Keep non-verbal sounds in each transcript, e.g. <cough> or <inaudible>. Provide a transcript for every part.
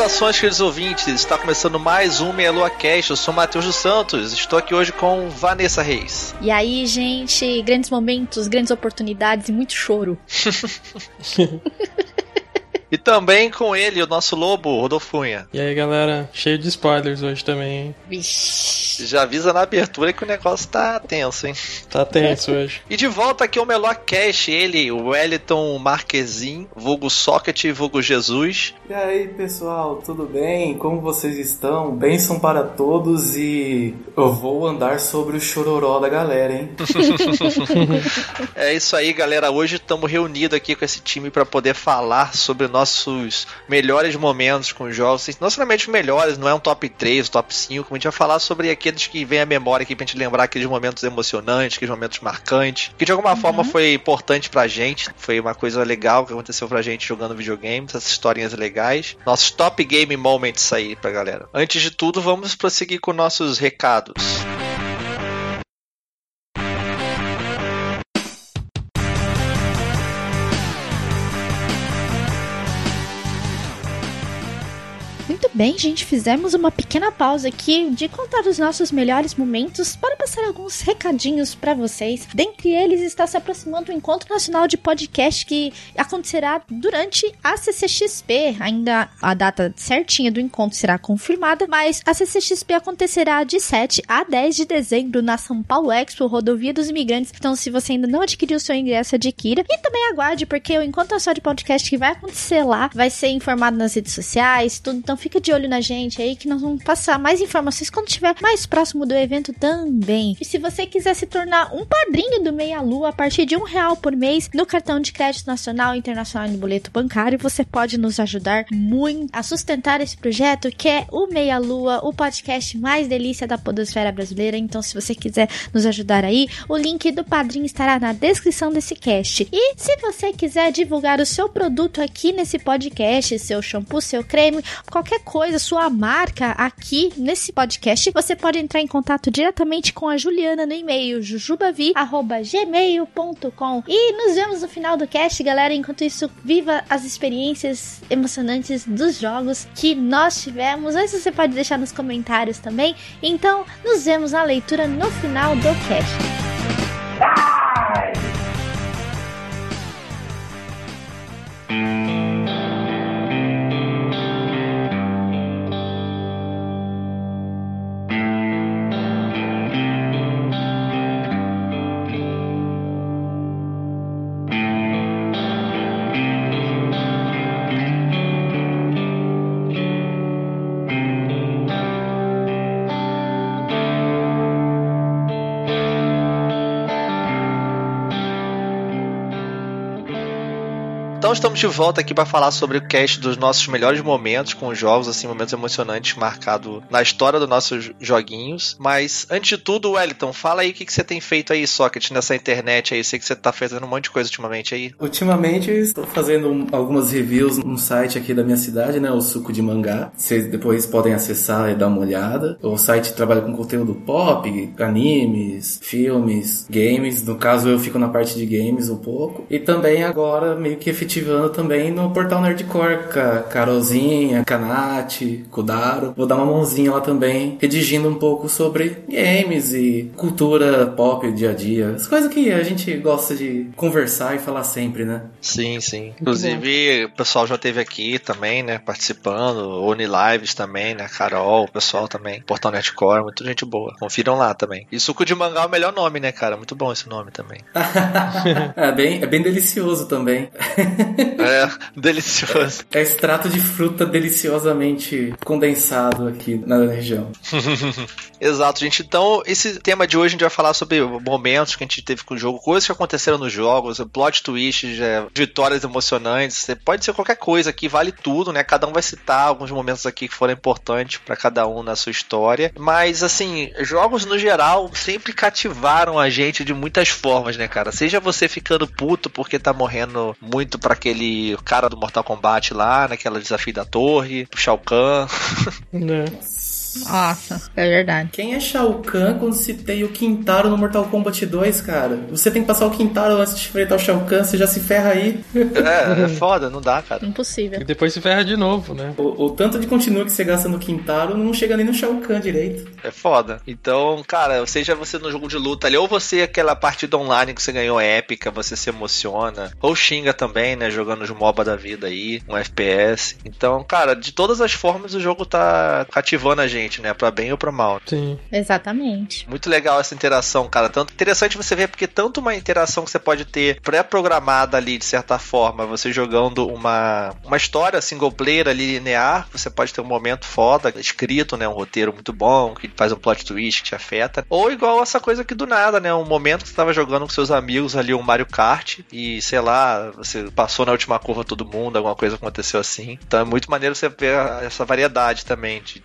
Saudações, queridos ouvintes. Está começando mais um Meia Lua Cast. Eu sou Matheus dos Santos. Estou aqui hoje com Vanessa Reis. E aí, gente, grandes momentos, grandes oportunidades e muito choro. <laughs> E também com ele, o nosso lobo, Rodolfo Cunha. E aí, galera, cheio de spoilers hoje também, hein? Vixe. Já avisa na abertura que o negócio tá tenso, hein? Tá tenso <laughs> hoje. E de volta aqui o Melhor Cash, ele, o Wellington Marquezin, vulgo Socket, vulgo Jesus. E aí, pessoal, tudo bem? Como vocês estão? Bênção para todos e eu vou andar sobre o chororó da galera, hein? <laughs> é isso aí, galera. Hoje estamos reunidos aqui com esse time para poder falar sobre o nossos melhores momentos com os jogos. Não somente os melhores, não é um top 3, top 5. A gente vai falar sobre aqueles que vem à memória aqui pra gente lembrar aqueles momentos emocionantes, aqueles momentos marcantes, que de alguma uhum. forma foi importante pra gente. Foi uma coisa legal que aconteceu pra gente jogando videogames, essas historinhas legais. Nossos top game moments aí pra galera. Antes de tudo, vamos prosseguir com nossos recados. Bem, gente, fizemos uma pequena pausa aqui de contar os nossos melhores momentos para passar alguns recadinhos para vocês. Dentre eles está se aproximando o Encontro Nacional de Podcast que acontecerá durante a CCXP. Ainda a data certinha do encontro será confirmada, mas a CCXP acontecerá de 7 a 10 de dezembro na São Paulo Expo, Rodovia dos Imigrantes. Então, se você ainda não adquiriu o seu ingresso, adquira. E também aguarde, porque o Encontro Nacional de Podcast que vai acontecer lá vai ser informado nas redes sociais, tudo. Então, fica de olho na gente aí que nós vamos passar mais informações quando estiver mais próximo do evento também. E se você quiser se tornar um padrinho do Meia Lua a partir de um real por mês no cartão de crédito nacional internacional e no boleto bancário, você pode nos ajudar muito a sustentar esse projeto que é o Meia Lua, o podcast mais delícia da podosfera brasileira. Então, se você quiser nos ajudar aí, o link do padrinho estará na descrição desse cast. E se você quiser divulgar o seu produto aqui nesse podcast, seu shampoo, seu creme, qualquer coisa coisa, sua marca aqui nesse podcast, você pode entrar em contato diretamente com a Juliana no e-mail jujubavi@gmail.com. E nos vemos no final do cast, galera. Enquanto isso, viva as experiências emocionantes dos jogos que nós tivemos. Antes você pode deixar nos comentários também. Então, nos vemos na leitura no final do cast. Então estamos de volta aqui para falar sobre o cast dos nossos melhores momentos com os jogos, assim, momentos emocionantes marcados na história dos nossos joguinhos. Mas antes de tudo, Wellington, fala aí o que, que você tem feito aí, Socket, nessa internet aí. Sei que você tá fazendo um monte de coisa ultimamente aí. Ultimamente estou fazendo algumas reviews no site aqui da minha cidade, né? O Suco de Mangá. Vocês depois podem acessar e dar uma olhada. O site trabalha com conteúdo pop, animes, filmes, games. No caso, eu fico na parte de games um pouco. E também agora meio que efetivamente ativando também no portal Nerdcore, com a Carolzinha, Kanati, Kudaro. Vou dar uma mãozinha lá também, redigindo um pouco sobre games e cultura pop, dia a dia. As coisas que a gente gosta de conversar e falar sempre, né? Sim, sim. Inclusive, o pessoal já teve aqui também, né, participando, Oni Lives também, né, Carol, o pessoal também, Portal Nerdcore, muita gente boa. Confiram lá também. E Suco de Mangá é o melhor nome, né, cara? Muito bom esse nome também. <laughs> é, bem, é bem delicioso também. <laughs> É, <laughs> delicioso. É extrato de fruta deliciosamente condensado aqui na região. <laughs> Exato, gente. Então, esse tema de hoje a gente vai falar sobre momentos que a gente teve com o jogo, coisas que aconteceram nos jogos, plot twists, é, vitórias emocionantes. Pode ser qualquer coisa aqui, vale tudo, né? Cada um vai citar alguns momentos aqui que foram importantes para cada um na sua história. Mas, assim, jogos no geral sempre cativaram a gente de muitas formas, né, cara? Seja você ficando puto porque tá morrendo muito para aquele cara do Mortal Kombat lá, naquela desafio da torre, o Shao Kahn. Né? <laughs> Nossa, é verdade. Quem é Shao Kahn quando se tem o Quintaro no Mortal Kombat 2, cara? Você tem que passar o Quintaro antes de enfrentar o Shao Kahn, você já se ferra aí. É, é foda, não dá, cara. Impossível. E depois se ferra de novo, né? O, o tanto de continua que você gasta no Quintaro não chega nem no Shao Kahn direito. É foda. Então, cara, seja você no jogo de luta ali, ou você aquela partida online que você ganhou épica, você se emociona, ou xinga também, né, jogando os MOBA da vida aí, um FPS. Então, cara, de todas as formas o jogo tá cativando a gente, né, pra bem ou pra mal. Sim. Exatamente. Muito legal essa interação, cara. Tanto interessante você ver porque tanto uma interação que você pode ter pré-programada ali de certa forma, você jogando uma uma história single player ali linear, você pode ter um momento foda escrito, né, um roteiro muito bom que faz um plot twist que te afeta, ou igual essa coisa que do nada, né, um momento que você tava jogando com seus amigos ali um Mario Kart e sei lá, você passou na última curva todo mundo, alguma coisa aconteceu assim. Então é muito maneiro você ver essa variedade também de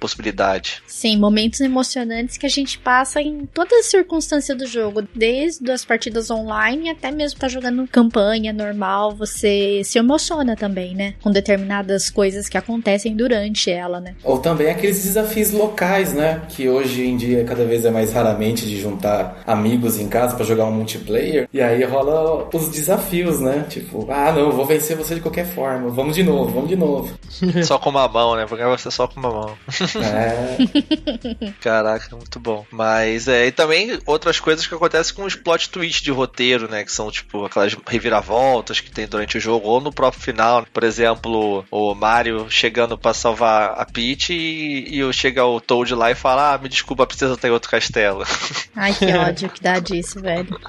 possibilidade. Sim, momentos emocionantes que a gente passa em todas as circunstâncias do jogo, desde as partidas online até mesmo tá jogando campanha normal, você se emociona também, né? Com determinadas coisas que acontecem durante ela, né? Ou também aqueles desafios locais, né? Que hoje em dia cada vez é mais raramente de juntar amigos em casa pra jogar um multiplayer. E aí rola os desafios, né? Tipo, ah não, eu vou vencer você de qualquer forma. Vamos de novo, vamos de novo. <laughs> Só com uma mão, né? Vou ganhar você só com uma mão. É. <laughs> Caraca, muito bom. Mas é, e também outras coisas que acontecem com os plot twists de roteiro, né? Que são tipo aquelas reviravoltas que tem durante o jogo, ou no próprio final. Por exemplo, o Mario chegando pra salvar a Peach e, e chega o Toad lá e fala: Ah, me desculpa, a princesa tem outro castelo. <laughs> Ai, que ódio que dá disso, velho.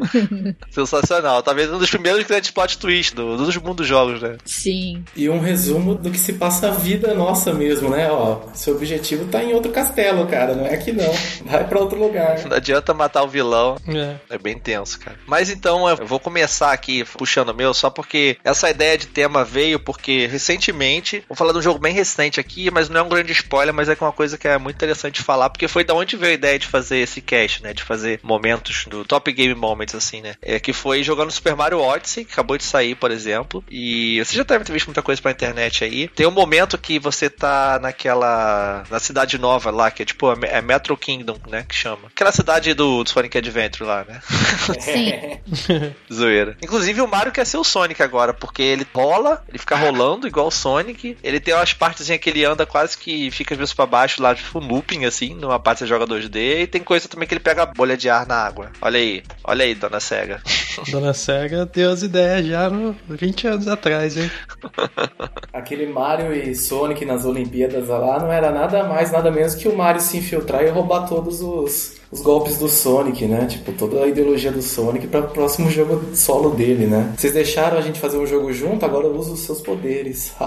<laughs> Sensacional. Talvez um dos primeiros grandes plot twists do, dos mundos jogos, né? Sim. E um resumo do que se passa a vida nossa mesmo, né? Ó, seu objetivo tá em outro castelo, cara. Não é aqui não. Vai pra outro lugar. Não adianta matar o vilão. É. É bem tenso, cara. Mas então eu vou começar aqui puxando o meu, só porque essa ideia de tema veio porque recentemente, vou falar de um jogo bem recente aqui, mas não é um grande spoiler, mas é uma coisa que é muito interessante falar, porque foi da onde veio a ideia de fazer esse cast, né? De fazer momentos do Top Game Moments, assim, né? É que foi jogando Super Mario Odyssey, que acabou de sair, por exemplo. E você já deve ter visto muita coisa pra internet aí. Tem um momento que você tá naquela. na cidade nova lá, que é tipo é Metro Kingdom, né? Que chama. Aquela cidade do, do Sonic Adventure lá, né? Sim. <laughs> Zoeira. Inclusive o Mario quer ser o Sonic agora, porque ele rola, ele fica rolando igual o Sonic. Ele tem umas partezinhas que ele anda quase que fica às vezes pra baixo lá, tipo looping assim, numa parte você joga 2D. E tem coisa também que ele pega bolha de ar na água. Olha aí, olha aí, dona Sega. <laughs> Dona Sega deu as ideias já no 20 anos atrás, hein? Aquele Mario e Sonic nas Olimpíadas lá não era nada mais, nada menos que o Mario se infiltrar e roubar todos os, os golpes do Sonic, né? Tipo, toda a ideologia do Sonic para o próximo jogo solo dele, né? Vocês deixaram a gente fazer um jogo junto, agora eu uso os seus poderes. <laughs>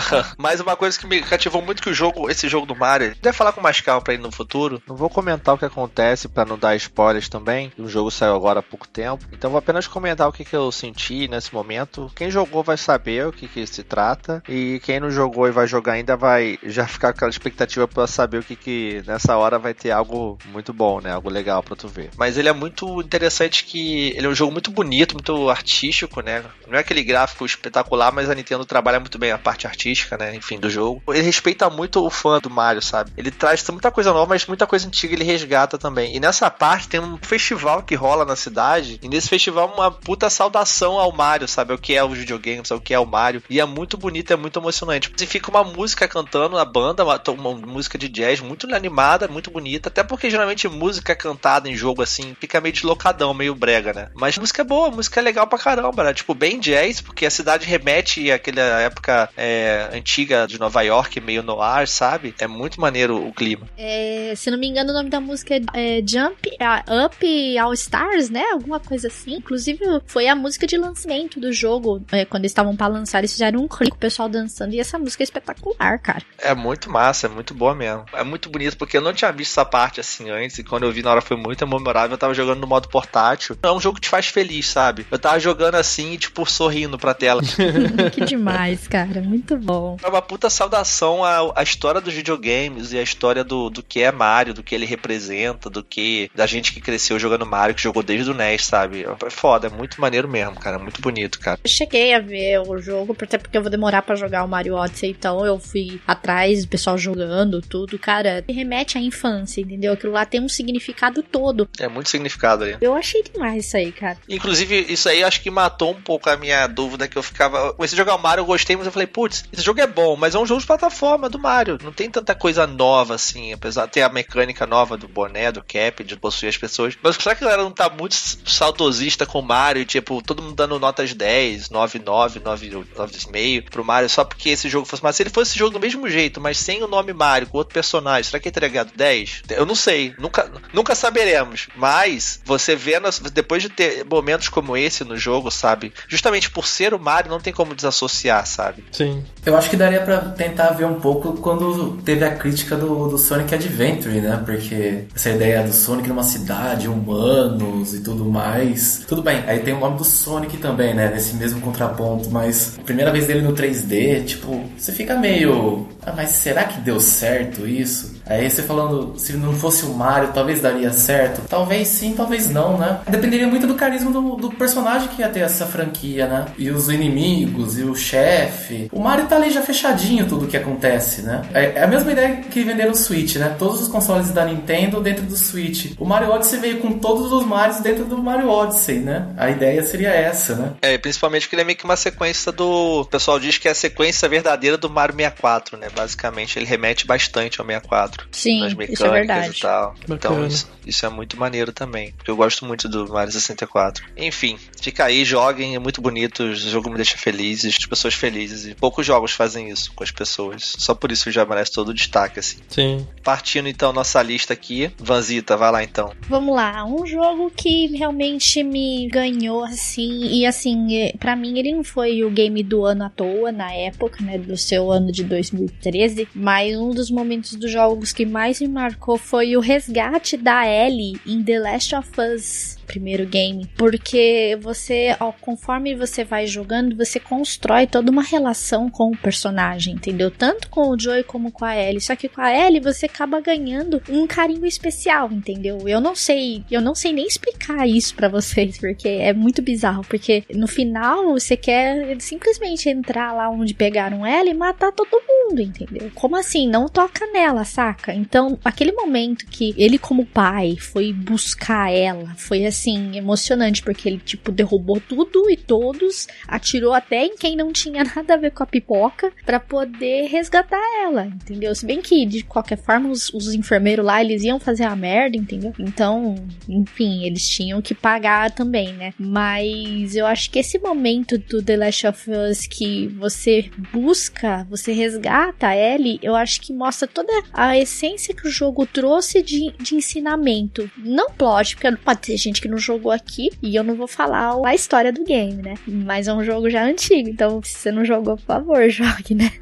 <laughs> Mas uma coisa que me cativou muito que o jogo, esse jogo do Mario, deve falar com mais calma pra ele no futuro. Não vou comentar o que acontece pra não dar spoilers também. O jogo saiu agora há pouco tempo. Então vou apenas comentar o que, que eu senti nesse momento. Quem jogou vai saber o que, que se trata. E quem não jogou e vai jogar ainda vai já ficar com aquela expectativa pra saber o que, que nessa hora vai ter algo muito bom, né? Algo legal pra tu ver. Mas ele é muito interessante que ele é um jogo muito bonito, muito artístico, né? Não é aquele gráfico espetacular, mas a Nintendo trabalha muito bem a parte artística, né? Enfim, do jogo. Ele respeita muito o fã do Mario, sabe? Ele traz muita coisa nova, mas muita coisa antiga ele resgata também. E nessa parte tem um festival que rola na cidade. E nesse festival uma puta saudação ao Mario, sabe? O que é os videogames, o que é o Mario. E é muito bonito, é muito emocionante. E fica uma música cantando na banda, uma, uma música de jazz muito animada, muito bonita. Até porque geralmente música cantada em jogo assim fica meio deslocadão, meio brega, né? Mas música é boa, música é legal pra caramba, né? Tipo, bem jazz, porque a cidade remete àquela época é, antiga de Nova York, meio no ar, sabe? É muito maneiro o clima. É, se não me engano, o nome da música é, é Jump a Up All Stars, né? Alguma coisa assim. Inclusive, foi a música de lançamento do jogo. É, quando eles estavam pra lançar, eles fizeram um clipe, o pessoal dançando. E essa música é espetacular, cara. É muito massa, é muito boa mesmo. É muito bonito, porque eu não tinha visto essa parte assim antes. E quando eu vi na hora foi muito memorável. Eu tava jogando no modo portátil. É um jogo que te faz feliz, sabe? Eu tava jogando assim, tipo, sorrindo pra tela. <laughs> que demais, cara. Muito bom. É uma puta saudação à, à história dos videogames e a história do, do que é Mario, do que ele representa, do que. da gente que cresceu jogando Mario, que jogou desde o NES, sabe? É foda, é muito maneiro mesmo, cara. Muito bonito, cara. Eu cheguei a ver o jogo, até porque eu vou demorar para jogar o Mario Odyssey, então eu fui atrás do pessoal jogando tudo. Cara, remete à infância, entendeu? Aquilo lá tem um significado todo. É muito significado aí. Eu achei demais isso aí, cara. Inclusive, isso aí acho que matou um pouco a minha dúvida que eu ficava. Comecei a jogar o Mario, eu gostei, mas eu falei, putz, esse jogo é bom, mas é um jogo de plataforma do Mario. Não tem tanta coisa nova assim, apesar de ter a mecânica nova do boné, do cap, de possuir as pessoas. Mas será que a galera não tá muito saudosista com o Mario? Tipo, todo mundo dando notas 10, 9, 9, 9, 9,5 pro Mario só porque esse jogo fosse. Mas se ele fosse esse jogo do mesmo jeito, mas sem o nome Mario, com outro personagem, será que teria ganhado 10? Eu não sei, nunca, nunca saberemos. Mas você vendo, depois de ter momentos como esse no jogo, sabe? Justamente por ser o Mario, não tem como desassociar, sabe? Sim. Eu acho que daria para tentar ver um pouco quando teve a crítica do, do Sonic Adventure, né? Porque essa ideia do Sonic numa cidade, humanos e tudo mais. Tudo bem, aí tem o nome do Sonic também, né? Nesse mesmo contraponto, mas a primeira vez dele no 3D, tipo, você fica meio. Ah, mas será que deu certo isso? Aí você falando, se não fosse o Mario, talvez daria certo. Talvez sim, talvez não, né? Dependeria muito do carisma do, do personagem que ia ter essa franquia, né? E os inimigos, e o chefe. O Mario tá ali já fechadinho tudo que acontece, né? É, é a mesma ideia que venderam o Switch, né? Todos os consoles da Nintendo dentro do Switch. O Mario Odyssey veio com todos os Marios dentro do Mario Odyssey, né? A ideia seria essa, né? É, principalmente porque ele é meio que uma sequência do. O pessoal diz que é a sequência verdadeira do Mario 64, né? Basicamente, ele remete bastante ao 64. Sim, nas mecânicas isso é verdade. e tal. Então, isso, isso, é muito maneiro também. Porque eu gosto muito do Mario 64. Enfim, fica aí, joguem, é muito bonito. O jogo me deixa feliz, as pessoas felizes. E poucos jogos fazem isso com as pessoas. Só por isso já merece todo o destaque, assim. Sim. Partindo então nossa lista aqui. Vanzita, vai lá então. Vamos lá, um jogo que realmente me ganhou, assim, e assim, é, para mim ele não foi o game do ano à toa, na época, né, do seu ano de 2013, mas um dos momentos dos jogos que mais me marcou foi o resgate da Ellie em The Last of Us primeiro game, porque você, ó, conforme você vai jogando, você constrói toda uma relação com o personagem, entendeu? Tanto com o Joey como com a Ellie. Só que com a Ellie você acaba ganhando um carinho especial, entendeu? Eu não sei, eu não sei nem explicar isso para vocês, porque é muito bizarro, porque no final você quer simplesmente entrar lá onde pegaram ela e matar todo mundo, entendeu? Como assim? Não toca nela, saca? Então, aquele momento que ele como pai foi buscar ela, foi assim assim, emocionante, porque ele, tipo, derrubou tudo e todos, atirou até em quem não tinha <laughs> nada a ver com a pipoca, para poder resgatar ela, entendeu? Se bem que, de qualquer forma, os, os enfermeiros lá, eles iam fazer a merda, entendeu? Então, enfim, eles tinham que pagar também, né? Mas eu acho que esse momento do The Last of Us que você busca, você resgata a Ellie, eu acho que mostra toda a essência que o jogo trouxe de, de ensinamento. Não plot, porque pode ter gente que não jogou aqui e eu não vou falar a história do game, né? Mas é um jogo já antigo, então se você não jogou, por favor, <laughs> jogue, né?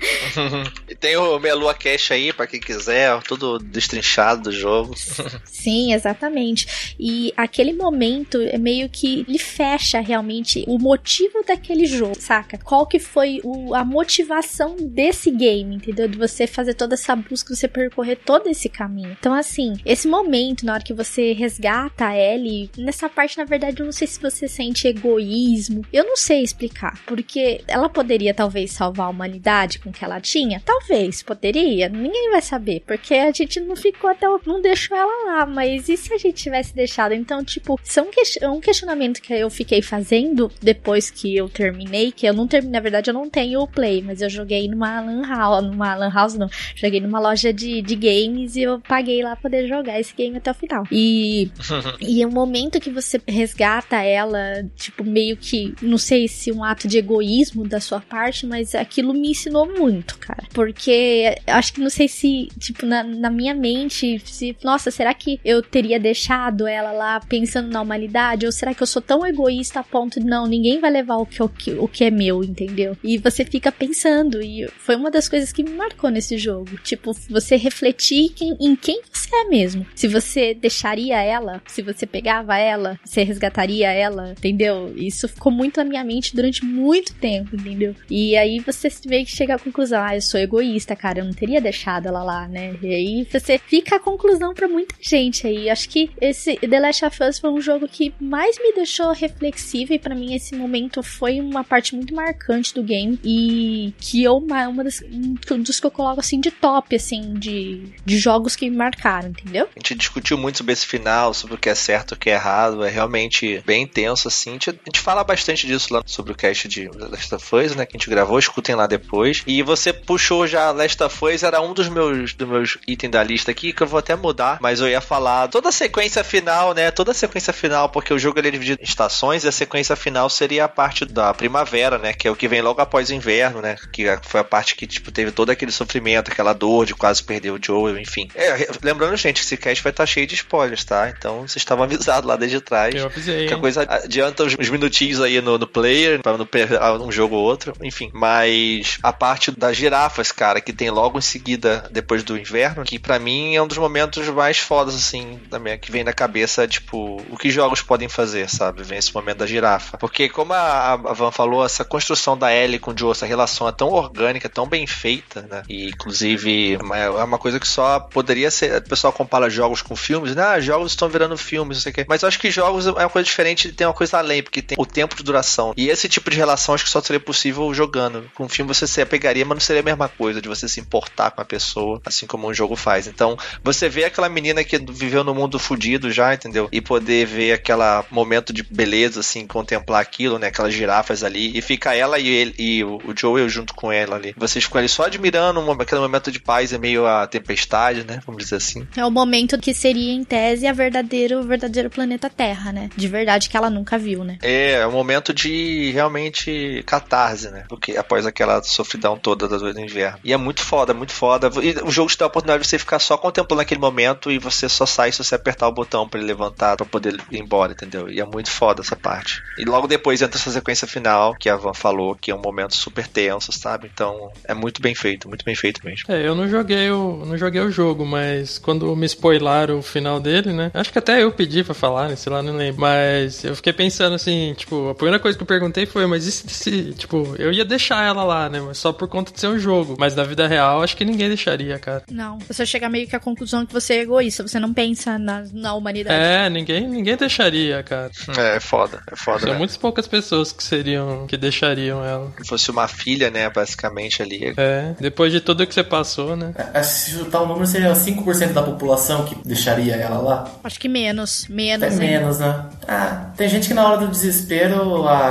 e tem o Melua Cash aí, para quem quiser, tudo destrinchado do jogo. <laughs> Sim, exatamente. E aquele momento é meio que ele fecha realmente o motivo daquele jogo, saca? Qual que foi o, a motivação desse game, entendeu? De você fazer toda essa busca, você percorrer todo esse caminho. Então, assim, esse momento, na hora que você resgata a Ellie, nessa essa parte, na verdade, eu não sei se você sente egoísmo. Eu não sei explicar. Porque ela poderia, talvez, salvar a humanidade com o que ela tinha? Talvez, poderia. Ninguém vai saber. Porque a gente não ficou até. não deixou ela lá. Mas e se a gente tivesse deixado? Então, tipo, são que, um questionamento que eu fiquei fazendo depois que eu terminei. Que eu não terminei, na verdade, eu não tenho o Play, mas eu joguei numa Lan House. Numa Lan House, não. Joguei numa loja de, de games e eu paguei lá pra poder jogar esse game até o final. E. <laughs> e o momento que você resgata ela, tipo, meio que, não sei se um ato de egoísmo da sua parte, mas aquilo me ensinou muito, cara. Porque acho que não sei se, tipo, na, na minha mente, se, nossa, será que eu teria deixado ela lá pensando na humanidade? Ou será que eu sou tão egoísta a ponto de, não, ninguém vai levar o que, o que, o que é meu, entendeu? E você fica pensando, e foi uma das coisas que me marcou nesse jogo. Tipo, você refletir em, em quem você é mesmo. Se você deixaria ela, se você pegava ela, você resgataria ela, entendeu? Isso ficou muito na minha mente durante muito tempo, entendeu? E aí você meio que chega à conclusão, ah, eu sou egoísta, cara, eu não teria deixado ela lá, né? E aí você fica a conclusão para muita gente aí. Acho que esse The Last of Us foi um jogo que mais me deixou reflexiva e para mim esse momento foi uma parte muito marcante do game e que eu uma, uma das um dos que eu coloco assim de top assim de, de jogos que me marcaram, entendeu? A gente discutiu muito sobre esse final, sobre o que é certo, o que é errado, é realmente bem intenso assim. A gente, fala bastante disso lá sobre o cast de Last of Us, né, que a gente gravou, escutem lá depois. E você puxou já Last of Us, era um dos meus dos meus itens da lista aqui que eu vou até mudar, mas eu ia falar toda a sequência final, né? Toda a sequência final, porque o jogo ele é dividido em estações e a sequência final seria a parte da primavera, né? Que é o que vem logo após o inverno, né? Que foi a parte que, tipo, teve todo aquele sofrimento, aquela dor de quase perder o Joel, enfim. É, lembrando, gente, esse cast vai estar cheio de spoilers, tá? Então vocês estavam avisados lá desde trás. Eu avisei. Que a coisa adianta uns, minutinhos aí no, no player, pra não perder um jogo ou outro, enfim. Mas a parte das girafas, cara, que tem logo em seguida, depois do inverno, que para mim é um dos momentos mais fodas, assim, da minha, que vem na cabeça, tipo, o que jogos podem fazer, sabe? Vem esse momento da girafa. Porque, como a, a Van falou, essa construção da Ellie com o Joe, essa relação é tão orgânica, tão bem feita, né? E, inclusive, é uma coisa que só poderia ser. O pessoal compara jogos com filmes, né? Ah, jogos estão virando filmes, não sei o quê. Mas eu acho que jogos é uma coisa diferente, tem uma coisa além, porque tem o tempo de duração. E esse tipo de relação acho que só seria possível jogando. Com um filme você se apegaria, mas não seria a mesma coisa de você se importar com a pessoa, assim como um jogo faz. Então, você vê aquela menina que viveu no mundo fudido já, entendeu? E poder ver aquele momento de beleza, assim, contemplar aquilo, né? Aquelas girafas ali. E fica ela e, ele, e o Joel junto com ela ali. Vocês ficam ali só admirando um, aquele momento de paz, é meio a tempestade, né? Vamos dizer assim. É o momento que seria, em tese, a verdadeiro, o verdadeiro planeta Terra, né? De verdade, que ela nunca viu, né? É, é um momento de realmente catarse, né? Porque após aquela sofridão toda do inverno. E é muito foda, muito foda. E o jogo te dá a oportunidade de você ficar só contemplando aquele momento e você só sai se você apertar o botão para ele levantar, para poder ir embora, entendeu? E é muito foda essa parte. E logo depois entra essa sequência final, que a Van falou, que é um momento super tenso, sabe? Então é muito bem feito, muito bem feito mesmo. É, eu não joguei o, não joguei o jogo, mas quando me spoilaram o final dele, né? Acho que até eu pedi pra falar, né? Sei lá, não lembro. Mas eu fiquei pensando assim, tipo, a primeira coisa que eu perguntei foi, mas e se, se tipo, eu ia deixar ela lá, né? Mas só por conta de ser um jogo. Mas na vida real, acho que ninguém deixaria, cara. Não. Você chega meio que à conclusão que você é egoísta, você não pensa na, na humanidade. É, ninguém, ninguém deixaria, cara. É, é foda, é foda. São né? muitas poucas pessoas que seriam, que deixariam ela. Se fosse uma filha, né, basicamente ali. É, depois de tudo que você passou, né? É, Se chutar o número, seria 5% da população que deixaria ela lá? Acho que menos. Menos. Até? Menos, né? Ah, tem gente que na hora do desespero a,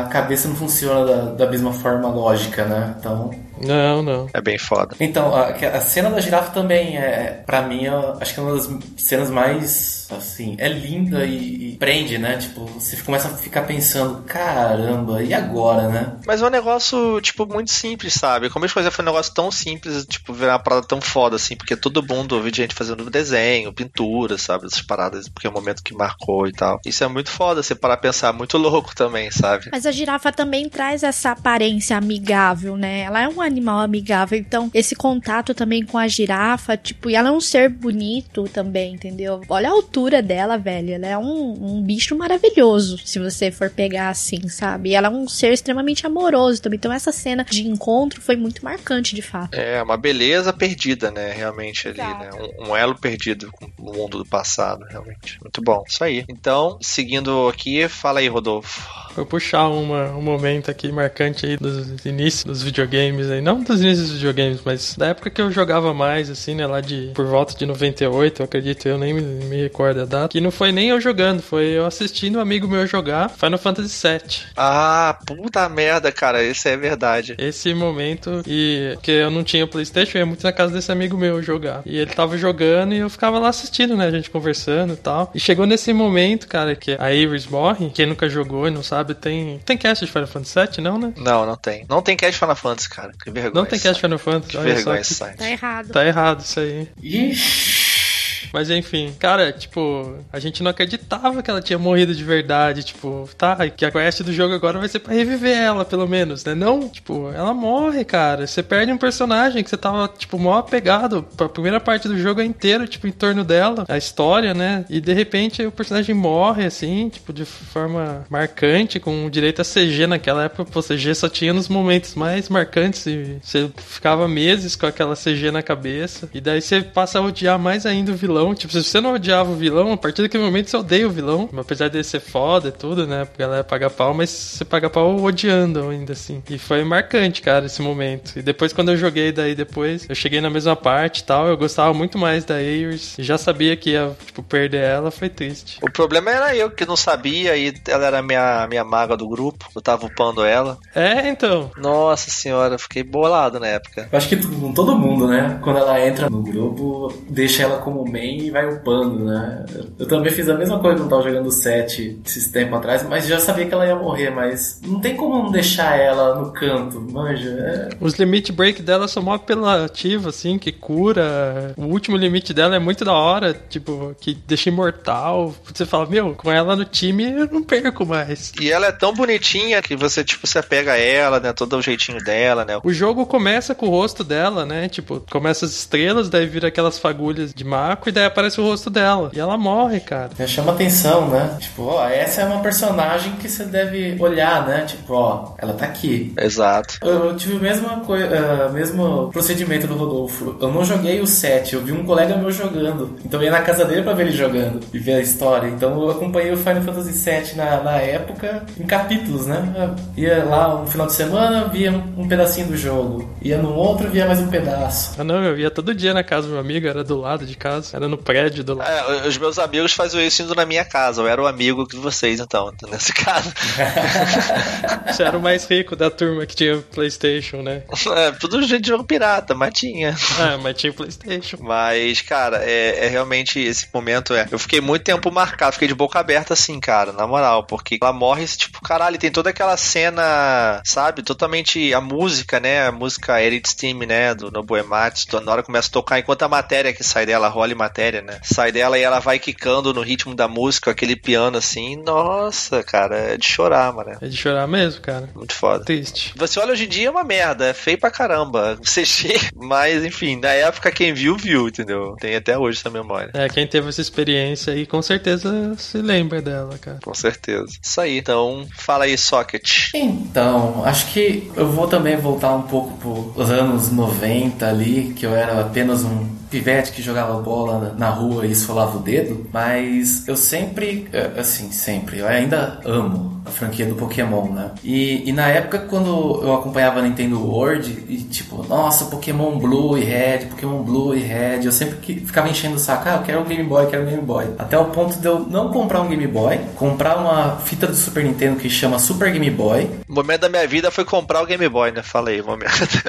a cabeça não funciona da, da mesma forma lógica, né? Então. Não, não. É bem foda. Então, a, a cena da girafa também é, pra mim, eu acho que é uma das cenas mais, assim, é linda e, e prende, né? Tipo, você começa a ficar pensando, caramba, e agora, né? Mas é um negócio, tipo, muito simples, sabe? Como as coisas foi um negócio tão simples, tipo, virar uma parada tão foda, assim, porque todo mundo ouve gente fazendo desenho, pintura, sabe? Essas paradas, porque é um momento que marcou e tal. Isso é muito foda, você parar a pensar, muito louco também, sabe? Mas a girafa também traz essa aparência amigável, né? Ela é um animal amigável, então esse contato também com a girafa, tipo, e ela é um ser bonito também, entendeu? Olha a altura dela, velho. Ela é um, um bicho maravilhoso, se você for pegar assim, sabe? E ela é um ser extremamente amoroso também. Então essa cena de encontro foi muito marcante, de fato. É, uma beleza perdida, né? Realmente ali, Exato. né? Um, um elo perdido com o mundo do passado, realmente. Muito bom. Isso aí. Então, seguindo aqui, fala aí, Rodolfo. Vou puxar uma, um momento aqui marcante aí dos inícios dos videogames aí. Não dos inícios dos videogames, mas da época que eu jogava mais, assim, né? Lá de por volta de 98, eu acredito, eu nem me, me recordo a data. Que não foi nem eu jogando, foi eu assistindo um amigo meu jogar Final Fantasy VII. Ah, puta merda, cara, isso é verdade. Esse momento, e porque eu não tinha Playstation, eu ia muito na casa desse amigo meu jogar. E ele tava jogando e eu ficava lá assistindo, né? A gente conversando e tal. E chegou nesse momento, cara, que a Iris morre. Quem nunca jogou e não sabe, tem. Tem cast de Final Fantasy VII, não, né? Não, não tem. Não tem cast de Final Fantasy, cara. Que vergonha. Não tem cast de Final Fantasy. Que vergonha esse site. Tá errado. Tá errado isso aí. Ixi. Mas enfim, cara, tipo, a gente não acreditava que ela tinha morrido de verdade. Tipo, tá, que a quest do jogo agora vai ser pra reviver ela, pelo menos, né? Não, tipo, ela morre, cara. Você perde um personagem que você tava, tipo, mó apegado. A primeira parte do jogo inteira, tipo, em torno dela, a história, né? E de repente o personagem morre, assim, tipo, de forma marcante, com direito a CG naquela época. Pô, CG só tinha nos momentos mais marcantes e você ficava meses com aquela CG na cabeça. E daí você passa a odiar mais ainda o vilão. Tipo, se você não odiava o vilão, a partir daquele momento você odeia o vilão. Apesar dele ser foda e tudo, né? A galera paga pau, mas você paga pau odiando ainda assim. E foi marcante, cara, esse momento. E depois, quando eu joguei daí depois, eu cheguei na mesma parte e tal. Eu gostava muito mais da. E já sabia que ia, tipo, perder ela. Foi triste. O problema era eu que não sabia e ela era minha, minha maga do grupo. Eu tava upando ela. É, então. Nossa senhora, eu fiquei bolado na época. Eu acho que todo mundo, né? Quando ela entra no grupo, deixa ela como main e vai upando, né? Eu também fiz a mesma coisa quando tava jogando o 7 esses tempos atrás, mas já sabia que ela ia morrer, mas não tem como não deixar ela no canto, manja. É... Os limit break dela são mó apelativo, assim, que cura. O último limite dela é muito da hora, tipo, que deixa imortal. Você fala, meu, com ela no time eu não perco mais. E ela é tão bonitinha que você, tipo, se apega a ela, né? Todo o jeitinho dela, né? O jogo começa com o rosto dela, né? Tipo, começa as estrelas, daí vira aquelas fagulhas de maco e daí aparece o rosto dela. E ela morre, cara. Já chama atenção, né? Tipo, ó, essa é uma personagem que você deve olhar, né? Tipo, ó, ela tá aqui. Exato. Eu, eu tive o mesmo, uh, mesmo procedimento do Rodolfo. Eu não joguei o 7, eu vi um colega meu jogando. Então eu ia na casa dele pra ver ele jogando e ver a história. Então eu acompanhei o Final Fantasy VII na, na época em capítulos, né? Eu ia lá um final de semana, via um, um pedacinho do jogo. Ia no outro, via mais um pedaço. Ah, não, eu ia todo dia na casa do meu amigo, era do lado de casa, era no prédio do lado. É, os meus amigos faziam isso indo na minha casa. Eu era o amigo de vocês, então, <laughs> nesse caso. Você era o mais rico da turma que tinha PlayStation, né? <laughs> É, tudo gente de jogo pirata, mas tinha. Ah, mas tinha PlayStation. Mas, cara, é, é, realmente esse momento é. Eu fiquei muito tempo marcado, fiquei de boca aberta assim, cara, na moral, porque ela morre, tipo, caralho, tem toda aquela cena, sabe? Totalmente a música, né? A música Eric Steam, né? Do Nobu Ematsu, na hora começa a tocar, enquanto a matéria que sai dela, rola em matéria, né? Sai dela e ela vai quicando no ritmo da música, aquele piano assim. Nossa, cara, é de chorar, mano. É de chorar mesmo, cara. Muito foda. Triste. Você olha hoje em dia é uma merda, é feio pra caramba. <laughs> CG, mas enfim, na época quem viu, viu, entendeu? Tem até hoje essa memória. É, quem teve essa experiência aí com certeza se lembra dela, cara. Com certeza. Isso aí, então, fala aí, Socket. Então, acho que eu vou também voltar um pouco pros anos 90 ali, que eu era apenas um pivete que jogava bola na rua e esfolava o dedo, mas eu sempre, assim, sempre, eu ainda amo a franquia do Pokémon, né? E, e na época quando eu acompanhava a Nintendo World e tipo, nossa, Pokémon Blue e Red, Pokémon Blue e Red, eu sempre que, ficava enchendo o saco, ah, eu quero um Game Boy, quero um Game Boy. Até o ponto de eu não comprar um Game Boy, comprar uma fita do Super Nintendo que chama Super Game Boy. O momento da minha vida foi comprar o Game Boy, né? Falei, momento.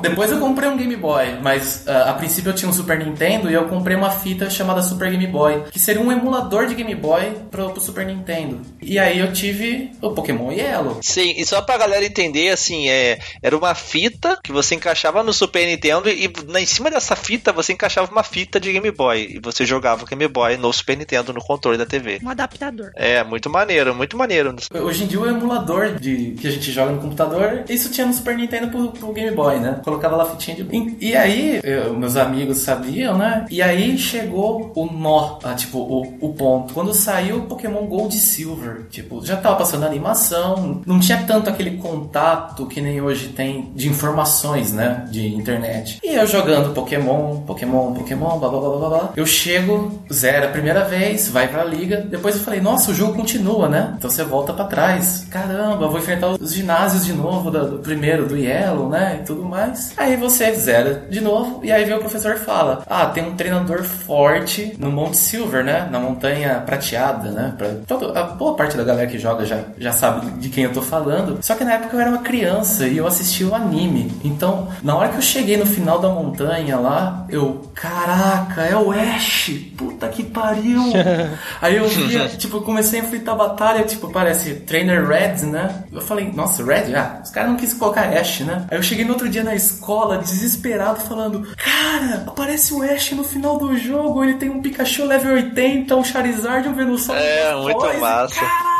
Depois eu comprei um Game Boy, mas uh, a princípio eu tinha um Super Nintendo e eu comprei uma fita chamada Super Game Boy, que seria um emulador de Game Boy pro, pro Super Nintendo. E aí eu tive o Pokémon Yellow. Sim, e só pra galera entender, assim, é, era uma fita que você encaixava no Super Nintendo e na, em cima dessa fita você encaixava uma fita de Game Boy e você jogava o Game Boy no Super Nintendo, no controle da TV. Um adaptador. É, muito maneiro, muito maneiro. Hoje em dia o emulador de, que a gente joga no computador, isso tinha no Super Nintendo pro, pro Game Boy, né? Colocava lá a fitinha de... E, e aí, eu, meus amigos sabiam, né? E aí chegou o nó, ah, tipo, o, o ponto. Quando saiu o Pokémon Gold e Silver. Tipo, já tava passando animação, não tinha tanto aquele contato que nem hoje tem de informações, né? De internet. E eu jogando Pokémon, Pokémon, Pokémon, blá blá blá blá blá. Eu chego, zero a primeira vez, vai pra liga. Depois eu falei, nossa, o jogo continua, né? Então você volta para trás. Caramba, vou enfrentar os ginásios de novo, do, do primeiro, do Yellow, né? E tudo mais. Aí você zera de novo, e aí vem o professor fala: Ah, tem um treinador forte no Monte Silver, né? Na montanha prateada, né? Pra toda, a boa parte da galera que joga já, já sabe de quem eu tô falando. Só que na época eu era uma criança e eu assisti o anime. Então, na hora que eu cheguei no final da montanha lá, eu, caraca, é o Ash! Puta que pariu! <laughs> aí eu via, tipo, comecei a enfrentar a batalha, tipo, parece Trainer Red, né? Eu falei, nossa, Red? Ah, os caras não quis colocar Ash, né? Aí eu cheguei no outro dia na escola, desesperado, falando, cara, aparece o Ash no final do jogo, ele tem um Pikachu level 80, um Charizard, um Venusaur. É, muito Poise. massa. Caralho,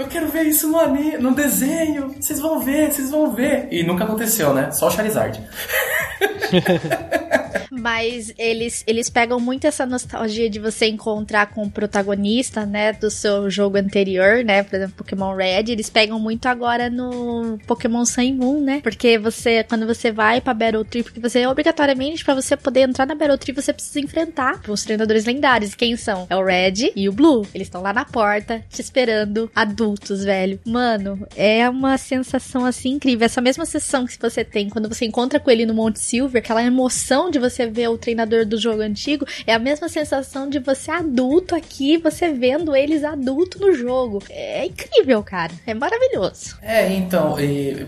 eu quero ver isso no anime, no desenho. Vocês vão ver, vocês vão ver. E nunca aconteceu, né? Só o Charizard. <laughs> Mas eles, eles pegam muito essa nostalgia de você encontrar com o protagonista, né, do seu jogo anterior, né, por exemplo, Pokémon Red, eles pegam muito agora no Pokémon Sun e Moon, né, porque você, quando você vai pra Battle Tree, porque você, obrigatoriamente, pra você poder entrar na Battle Tree, você precisa enfrentar os treinadores lendários, quem são? É o Red e o Blue, eles estão lá na porta, te esperando, adultos, velho. Mano, é uma sensação, assim, incrível, essa mesma sensação que você tem quando você encontra com ele no Monte Silver, aquela emoção de você ver o treinador do jogo antigo, é a mesma sensação de você adulto aqui, você vendo eles adulto no jogo. É incrível, cara. É maravilhoso. É, então,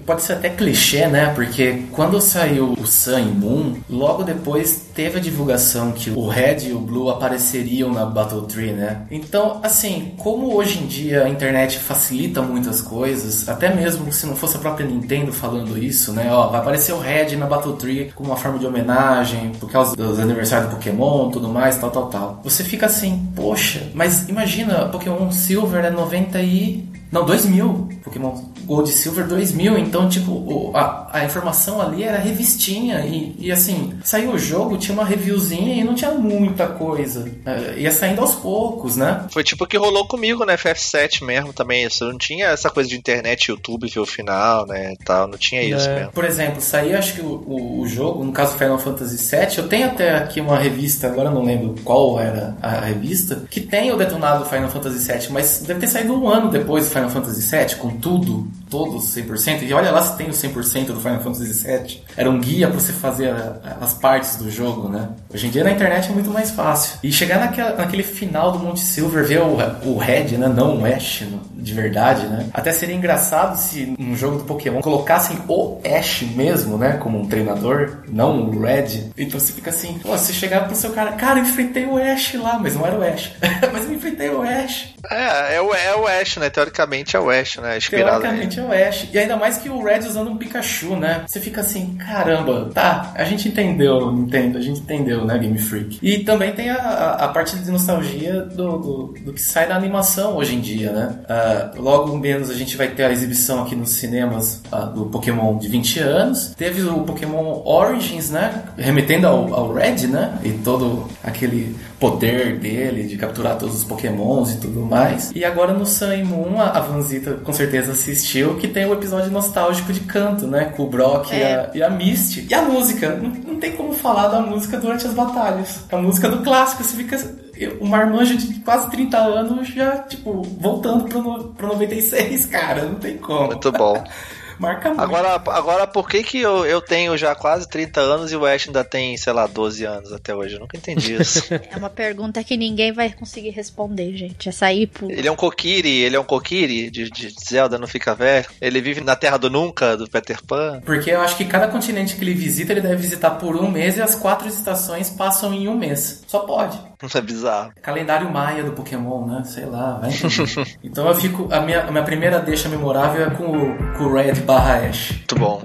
pode ser até clichê, né? Porque quando saiu o Sun e Moon, logo depois teve a divulgação que o Red e o Blue apareceriam na Battle Tree, né? Então, assim, como hoje em dia a internet facilita muitas coisas, até mesmo se não fosse a própria Nintendo falando isso, né? Ó, vai aparecer o Red na Battle Tree como uma forma de homenagem, por causa dos aniversários do Pokémon, tudo mais, tal, tal, tal. Você fica assim, poxa, mas imagina, Pokémon Silver é 90 e não, 2000. Pokémon Gold e Silver 2000. Então, tipo, o- a, a informação ali era revistinha. E, e, assim, saiu o jogo, tinha uma reviewzinha e não tinha muita coisa. É, ia saindo aos poucos, né? Foi tipo o que rolou comigo na FF7 mesmo também. Isso não tinha essa coisa de internet, YouTube, ver o final, né? Tal, não tinha isso É. mesmo. Por exemplo, saiu acho que o, o, o jogo, no caso Final Fantasy VII, eu tenho até aqui uma revista, agora eu não lembro qual era a revista, que tem o detonado Final Fantasy VII, mas deve ter saído um ano depois do Final Fantasy VII, com tudo, todos 100%. E olha lá se tem o 100% do Final Fantasy VII. Era um guia para você fazer a- as partes do jogo, né? Hoje em dia na internet é muito mais fácil. E chegar naquela, naquele final do Monte Silver, ver o, o Red, né? Não o Ash, no- de verdade, né? Até seria engraçado se num jogo do Pokémon colocassem o Ash mesmo, né? Como um treinador, não o Red. Então você fica assim, pô, você chegar pro seu cara, cara, eu enfrentei o Ash lá, mas não era o Ash. <laughs> mas eu enfrentei o Ash. É, é o, é o Ash, né? Teoricamente é o Ash, né? Inspirado Teoricamente é o Ash. E ainda mais que o Red usando um Pikachu, né? Você fica assim, caramba, tá, a gente entendeu, Nintendo, a gente entendeu, né, Game Freak. E também tem a, a, a parte de nostalgia do, do, do que sai da animação hoje em dia, né? Ah, logo menos a gente vai ter a exibição aqui nos cinemas ah, do Pokémon de 20 anos. Teve o Pokémon Origins, né? Remetendo ao, ao Red, né? E todo aquele poder dele de capturar todos os pokémons e tudo mais. E agora no Sun e Moon, a a Vanzita com certeza assistiu, que tem o episódio nostálgico de canto, né? Com o Brock e, a, e a Misty. E a música, não, não tem como falar da música durante as batalhas. A música do clássico, você fica... eu- Um marmanjo de quase 30 anos já, tipo, voltando pro, pro 96, cara, não tem como. Muito bom. <laughs> Marca muito. Agora, agora por que, que eu, eu tenho já quase 30 anos e o Ash ainda tem, sei lá, 12 anos até hoje? Eu nunca entendi <laughs> isso. É uma pergunta que ninguém vai conseguir responder, gente. É sair pro. ele é um Kokiri, ele é um Kokiri de, de Zelda Não Fica Velho. Ele vive na Terra do Nunca, do Peter Pan. Porque eu acho que cada continente que ele visita, ele deve visitar por um mês e as quatro estações passam em um mês. Só pode. É bizarro. Calendário maia do Pokémon, né? Sei lá, vai entender. <laughs> Então eu fico. A minha, a minha primeira deixa memorável é com o, com o Red barra Ash. Muito bom.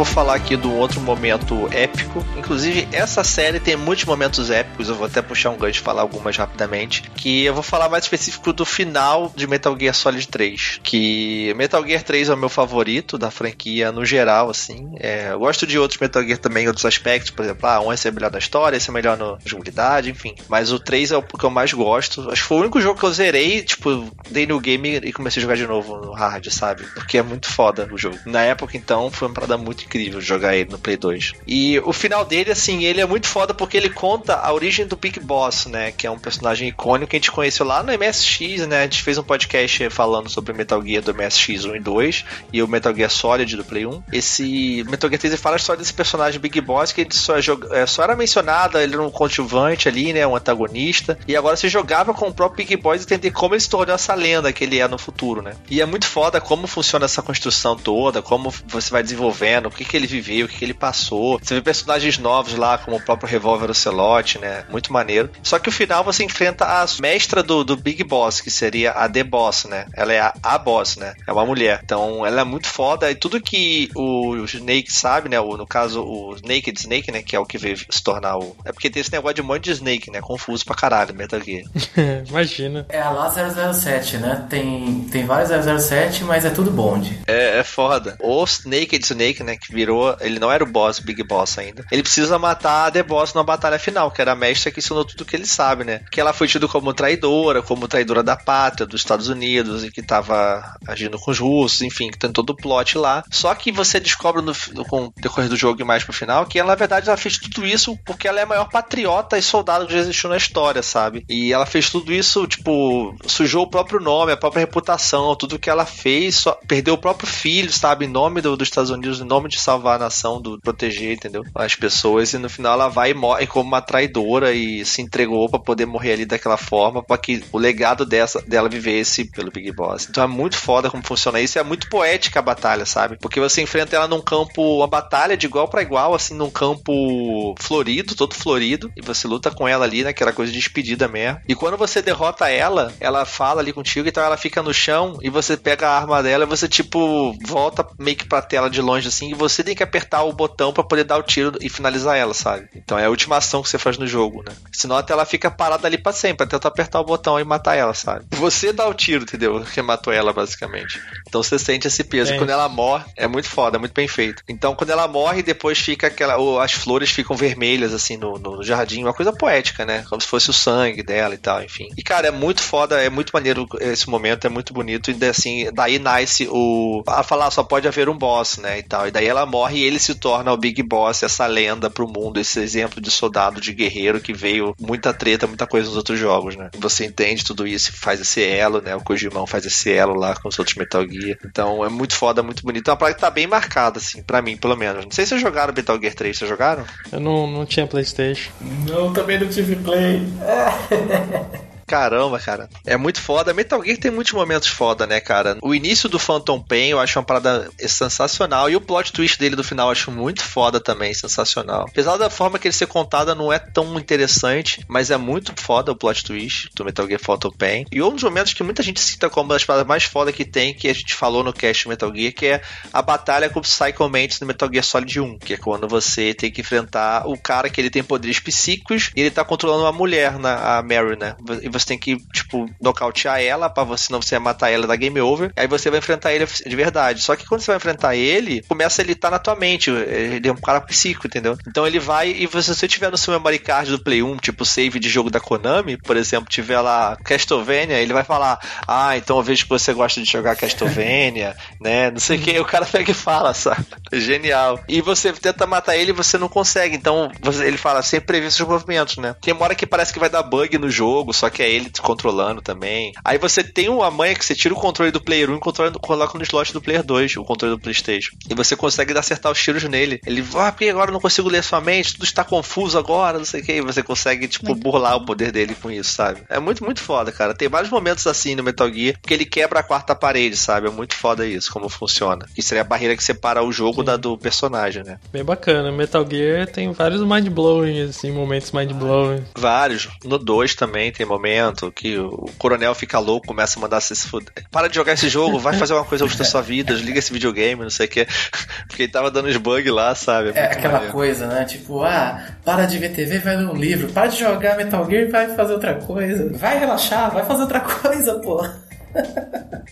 Vou falar aqui do outro momento épico. Inclusive, essa série tem muitos momentos épicos. Eu vou até puxar um gancho e falar algumas rapidamente. Que eu vou falar mais específico do final de Metal Gear Solid 3. Que Metal Gear 3 é o meu favorito da franquia no geral, assim. É, eu gosto de outros Metal Gear também, outros aspectos. Por exemplo, ah, um é ser melhor na história, esse é melhor na jogabilidade, enfim. Mas o 3 é o que eu mais gosto. Acho que foi o único jogo que eu zerei, tipo, dei no game e comecei a jogar de novo no hard, sabe? Porque é muito foda o jogo. Na época, então, foi uma parada muito incrível jogar ele no Play 2. E o final dele, assim, ele é muito foda porque ele conta a origem do Big Boss, né? Que é um personagem icônico que a gente conheceu lá no MSX, né? A gente fez um podcast falando sobre o Metal Gear do MSX 1 e 2 e o Metal Gear Solid do Play 1. Esse Metal Gear 3 fala história desse personagem Big Boss que ele só, joga, é, só era mencionado, ele era um coadjuvante ali, né? Um antagonista. E agora você jogava com o próprio Big Boss e entender como ele se tornou essa lenda que ele é no futuro, né? E é muito foda como funciona essa construção toda, como você vai desenvolvendo, que, que ele viveu, o que, que ele passou. Você vê personagens novos lá, como o próprio Revolver Ocelot, né? Muito maneiro. Só que o final você enfrenta a mestra do, do Big Boss, que seria a The Boss, né? Ela é a, a Boss, né? É uma mulher. Então ela é muito foda. E tudo que o Snake sabe, né? O, no caso, o Naked Snake, né? Que é o que veio se tornar o. É porque tem esse negócio de um monte de Snake, né? Confuso pra caralho, Metal Gear. <laughs> Imagina. É a lá 007, né? Tem, tem vários 007, mas é tudo bonde. É, é foda. O Naked Snake, né? Que virou. Ele não era o boss, Big Boss ainda. Ele precisa matar a The Boss na batalha final, que era a mestra que ensinou tudo que ele sabe, né? Que ela foi tida como traidora, como traidora da pátria dos Estados Unidos e que tava agindo com os russos, enfim, que tem todo o plot lá. Só que você descobre no, no, com o decorrer do jogo e mais pro final que ela, na verdade, ela fez tudo isso porque ela é a maior patriota e soldado que já existiu na história, sabe? E ela fez tudo isso, tipo, sujou o próprio nome, a própria reputação, tudo que ela fez, só, perdeu o próprio filho, sabe? Em nome do, dos Estados Unidos, em nome de salvar a nação, do proteger, entendeu? As pessoas, e no final ela vai e morre como uma traidora e se entregou para poder morrer ali daquela forma, para que o legado dessa, dela vivesse pelo Big Boss. Então é muito foda como funciona isso, é muito poética a batalha, sabe? Porque você enfrenta ela num campo, uma batalha de igual para igual, assim, num campo florido, todo florido, e você luta com ela ali naquela coisa de despedida mesmo. E quando você derrota ela, ela fala ali contigo, então ela fica no chão e você pega a arma dela e você, tipo, volta meio que pra tela de longe assim, você tem que apertar o botão para poder dar o tiro e finalizar ela, sabe? Então é a última ação que você faz no jogo, né? Senão até ela fica parada ali pra sempre, até tu apertar o botão e matar ela, sabe? Você dá o tiro, entendeu? Que matou ela, basicamente. Então você sente esse peso. É. Quando ela morre, é muito foda, é muito bem feito. Então quando ela morre, depois fica aquela. Ou as flores ficam vermelhas, assim, no, no jardim, uma coisa poética, né? Como se fosse o sangue dela e tal, enfim. E cara, é muito foda, é muito maneiro esse momento, é muito bonito. E assim, daí nasce o. A falar, só pode haver um boss, né? E tal. E daí ela morre e ele se torna o Big Boss, essa lenda pro mundo, esse exemplo de soldado, de guerreiro que veio muita treta, muita coisa nos outros jogos, né? Você entende tudo isso, faz esse elo, né? O Kojimão faz esse elo lá com os outros Metal Gear. Então é muito foda, muito bonito. É uma praia que tá bem marcada, assim, pra mim, pelo menos. Não sei se vocês jogaram Metal Gear 3, vocês jogaram? Eu não, não tinha Playstation. Não, também não tive Play. <laughs> Caramba, cara. É muito foda. Metal Gear tem muitos momentos foda, né, cara? O início do Phantom Pain eu acho uma parada sensacional. E o plot twist dele do final eu acho muito foda também, sensacional. Apesar da forma que ele ser contada não é tão interessante, mas é muito foda o plot twist do Metal Gear Phantom Pain. E um dos momentos que muita gente cita como uma das paradas mais foda que tem, que a gente falou no cast Metal Gear, que é a batalha com o Psycho Mantis no Metal Gear Solid 1, que é quando você tem que enfrentar o cara que ele tem poderes psíquicos e ele tá controlando uma mulher, né, a Mary, né? E você tem que, tipo, nocautear ela para você, senão você vai matar ela da game over. Aí você vai enfrentar ele de verdade. Só que quando você vai enfrentar ele, começa a ele estar tá na tua mente. Ele é um cara psíquico, entendeu? Então ele vai e você, se você tiver no seu memory card do Play 1, tipo save de jogo da Konami, por exemplo, tiver lá Castlevania, ele vai falar: Ah, então eu vejo que você gosta de jogar Castlevania, <laughs> né? Não sei o que. O cara pega e fala, sabe? Genial. E você tenta matar ele e você não consegue. Então você, ele fala: Sempre prever seus movimentos, né? Tem uma hora que parece que vai dar bug no jogo, só que é ele te controlando também. Aí você tem uma manha que você tira o controle do Player 1 e controle, coloca no slot do Player 2, o controle do PlayStation. E você consegue acertar os tiros nele. Ele, ah, porque agora eu não consigo ler sua mente, tudo está confuso agora, não sei o que. E você consegue, tipo, burlar o poder dele com isso, sabe? É muito, muito foda, cara. Tem vários momentos assim no Metal Gear que ele quebra a quarta parede, sabe? É muito foda isso, como funciona. Que seria a barreira que separa o jogo da do personagem, né? Bem bacana. Metal Gear tem vários mind-blowing, assim, momentos mind-blowing. Vários. No 2 também tem momentos momento, que o coronel fica louco, começa a mandar você se fuder. Para de jogar esse jogo, vai fazer uma coisa da sua vida, desliga esse videogame, não sei o que. <laughs> Porque ele tava dando uns bugs lá, sabe? É aquela maneiro. coisa, né? Tipo, ah, para de ver TV, vai ler um livro. Para de jogar Metal Gear, vai fazer outra coisa. Vai relaxar, vai fazer outra <laughs> coisa, pô.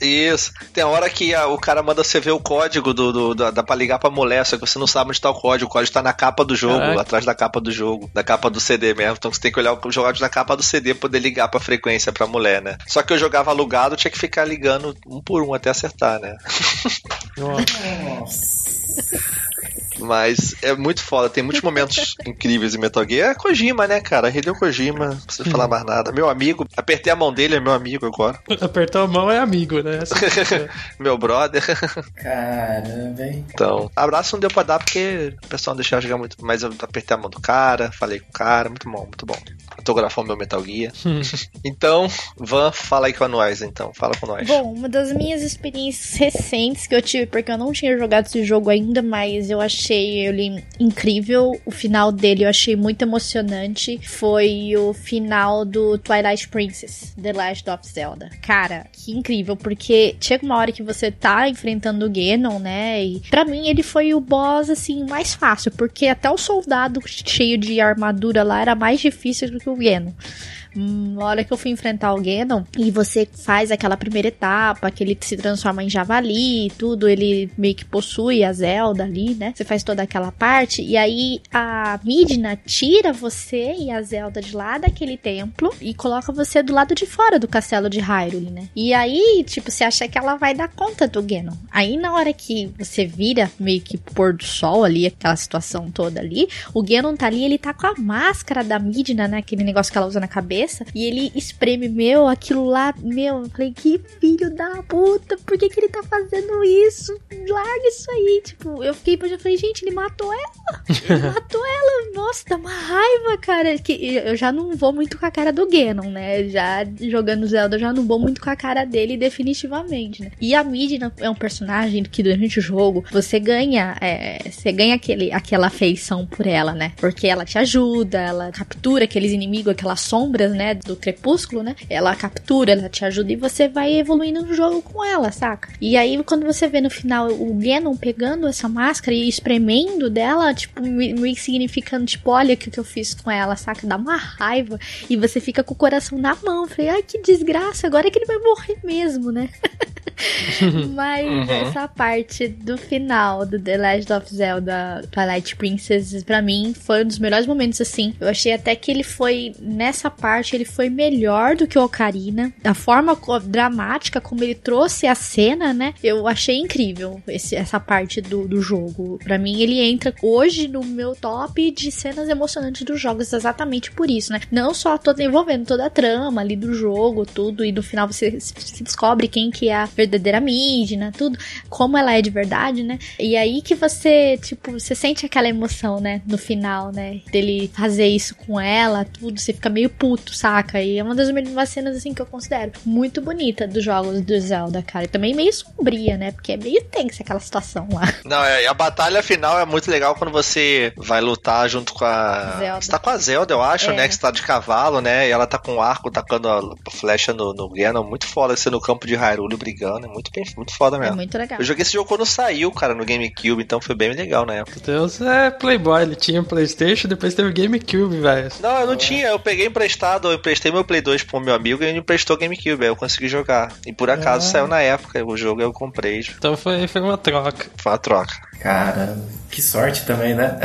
Isso. Tem hora que a, o cara manda você ver o código do, do, da, da pra ligar pra mulher, só que você não sabe onde tá o código. O código tá na capa do jogo, Caraca. atrás da capa do jogo, da capa do CD mesmo. Então você tem que olhar o jogador na capa do CD pra poder ligar pra frequência pra mulher, né? Só que eu jogava alugado, tinha que ficar ligando um por um até acertar, né? Nossa. Mas é muito foda, tem muitos momentos <laughs> incríveis em Metal Gear. É Kojima, né, cara? Hideo Kojima, não precisa falar mais nada. Meu amigo, apertei a mão dele, é meu amigo agora. <laughs> Apertou a mão é amigo, né? <laughs> meu brother. Caramba, hein? Então, abraço não deu pra dar porque o pessoal não deixava jogar muito. Mas eu apertei a mão do cara, falei com o cara, muito bom, muito bom. Autografou meu Metal Gear. <laughs> então, Van, fala aí com nós, então. Fala com nós. Bom, uma das minhas experiências recentes que eu tive, porque eu não tinha jogado esse jogo ainda, mas eu achei achei ele incrível. O final dele eu achei muito emocionante. Foi o final do Twilight Princess, The Last of Zelda. Cara, que incrível, porque chega uma hora que você tá enfrentando o Ganon, né? E pra mim ele foi o boss, assim, mais fácil, porque até o soldado cheio de armadura lá era mais difícil do que o Ganon. Uma hora que eu fui enfrentar o Ganon e você faz aquela primeira etapa, que ele se transforma em javali e tudo, ele meio que possui a Zelda ali, né? Você faz toda aquela parte e aí a Midna tira você e a Zelda de lá daquele templo e coloca você do lado de fora do castelo de Hyrule, né? E aí, tipo, você acha que ela vai dar conta do Ganon. Aí na hora que você vira meio que pôr do sol ali, aquela situação toda ali, o Ganon tá ali, ele tá com a máscara da Midna, né? Aquele negócio que ela usa na cabeça cabeça e ele espreme, meu, aquilo lá, meu, eu falei, que filho da puta, por que que ele tá fazendo isso? Larga isso aí, tipo, eu fiquei, eu falei, gente, ele matou ela, ele <laughs> matou ela, nossa, dá uma raiva, cara, que eu já não vou muito com a cara do Ganon, né, já jogando Zelda, eu já não vou muito com a cara dele definitivamente, né, e a Midna é um personagem que durante o jogo, você ganha, é, você ganha aquele, aquela afeição por ela, né, porque ela te ajuda, ela captura aqueles inimigos, aquelas sombras né, do crepúsculo, né? Ela captura, ela te ajuda e você vai evoluindo no jogo com ela, saca? E aí quando você vê no final o Ganon pegando essa máscara e espremendo dela, tipo, meio significando, tipo, olha o que, que eu fiz com ela, saca? Dá uma raiva e você fica com o coração na mão. Falei, ai que desgraça, agora é que ele vai morrer mesmo, né? <laughs> Mas uhum. essa parte do final do The Legend of Zelda Twilight Princess, para mim, foi um dos melhores momentos, assim. Eu achei até que ele foi, nessa parte, ele foi melhor do que o Ocarina. A forma dramática como ele trouxe a cena, né? Eu achei incrível esse, essa parte do, do jogo. para mim, ele entra hoje no meu top de cenas emocionantes dos jogos, exatamente por isso, né? Não só toda envolvendo toda a trama ali do jogo, tudo, e no final você se descobre quem que é a verdadeira Midna, tudo, como ela é de verdade, né? E aí que você, tipo, você sente aquela emoção, né? No final, né? Dele fazer isso com ela, tudo, você fica meio puto, saca? E é uma das melhores cenas, assim, que eu considero muito bonita dos jogos do Zelda, cara. E também meio sombria, né? Porque é meio tensa aquela situação lá. Não, é, a batalha final é muito legal quando você vai lutar junto com a. Zelda. Você tá com a Zelda, eu acho, é. né? Que você tá de cavalo, né? E ela tá com o arco tacando a flecha no, no Ganon. Muito foda você no campo de Hyrule brigando é muito, muito foda mesmo. É muito legal. Eu joguei esse jogo quando saiu, cara, no GameCube, então foi bem legal na época. Deus é Playboy, ele tinha Playstation, depois teve o GameCube, velho. Não, eu não tinha, eu peguei emprestado, eu emprestei meu Play 2 pro meu amigo e ele emprestou o GameCube, aí eu consegui jogar. E por acaso é. saiu na época o jogo eu comprei. Então foi, foi uma troca. Foi uma troca. Cara, que sorte também, né?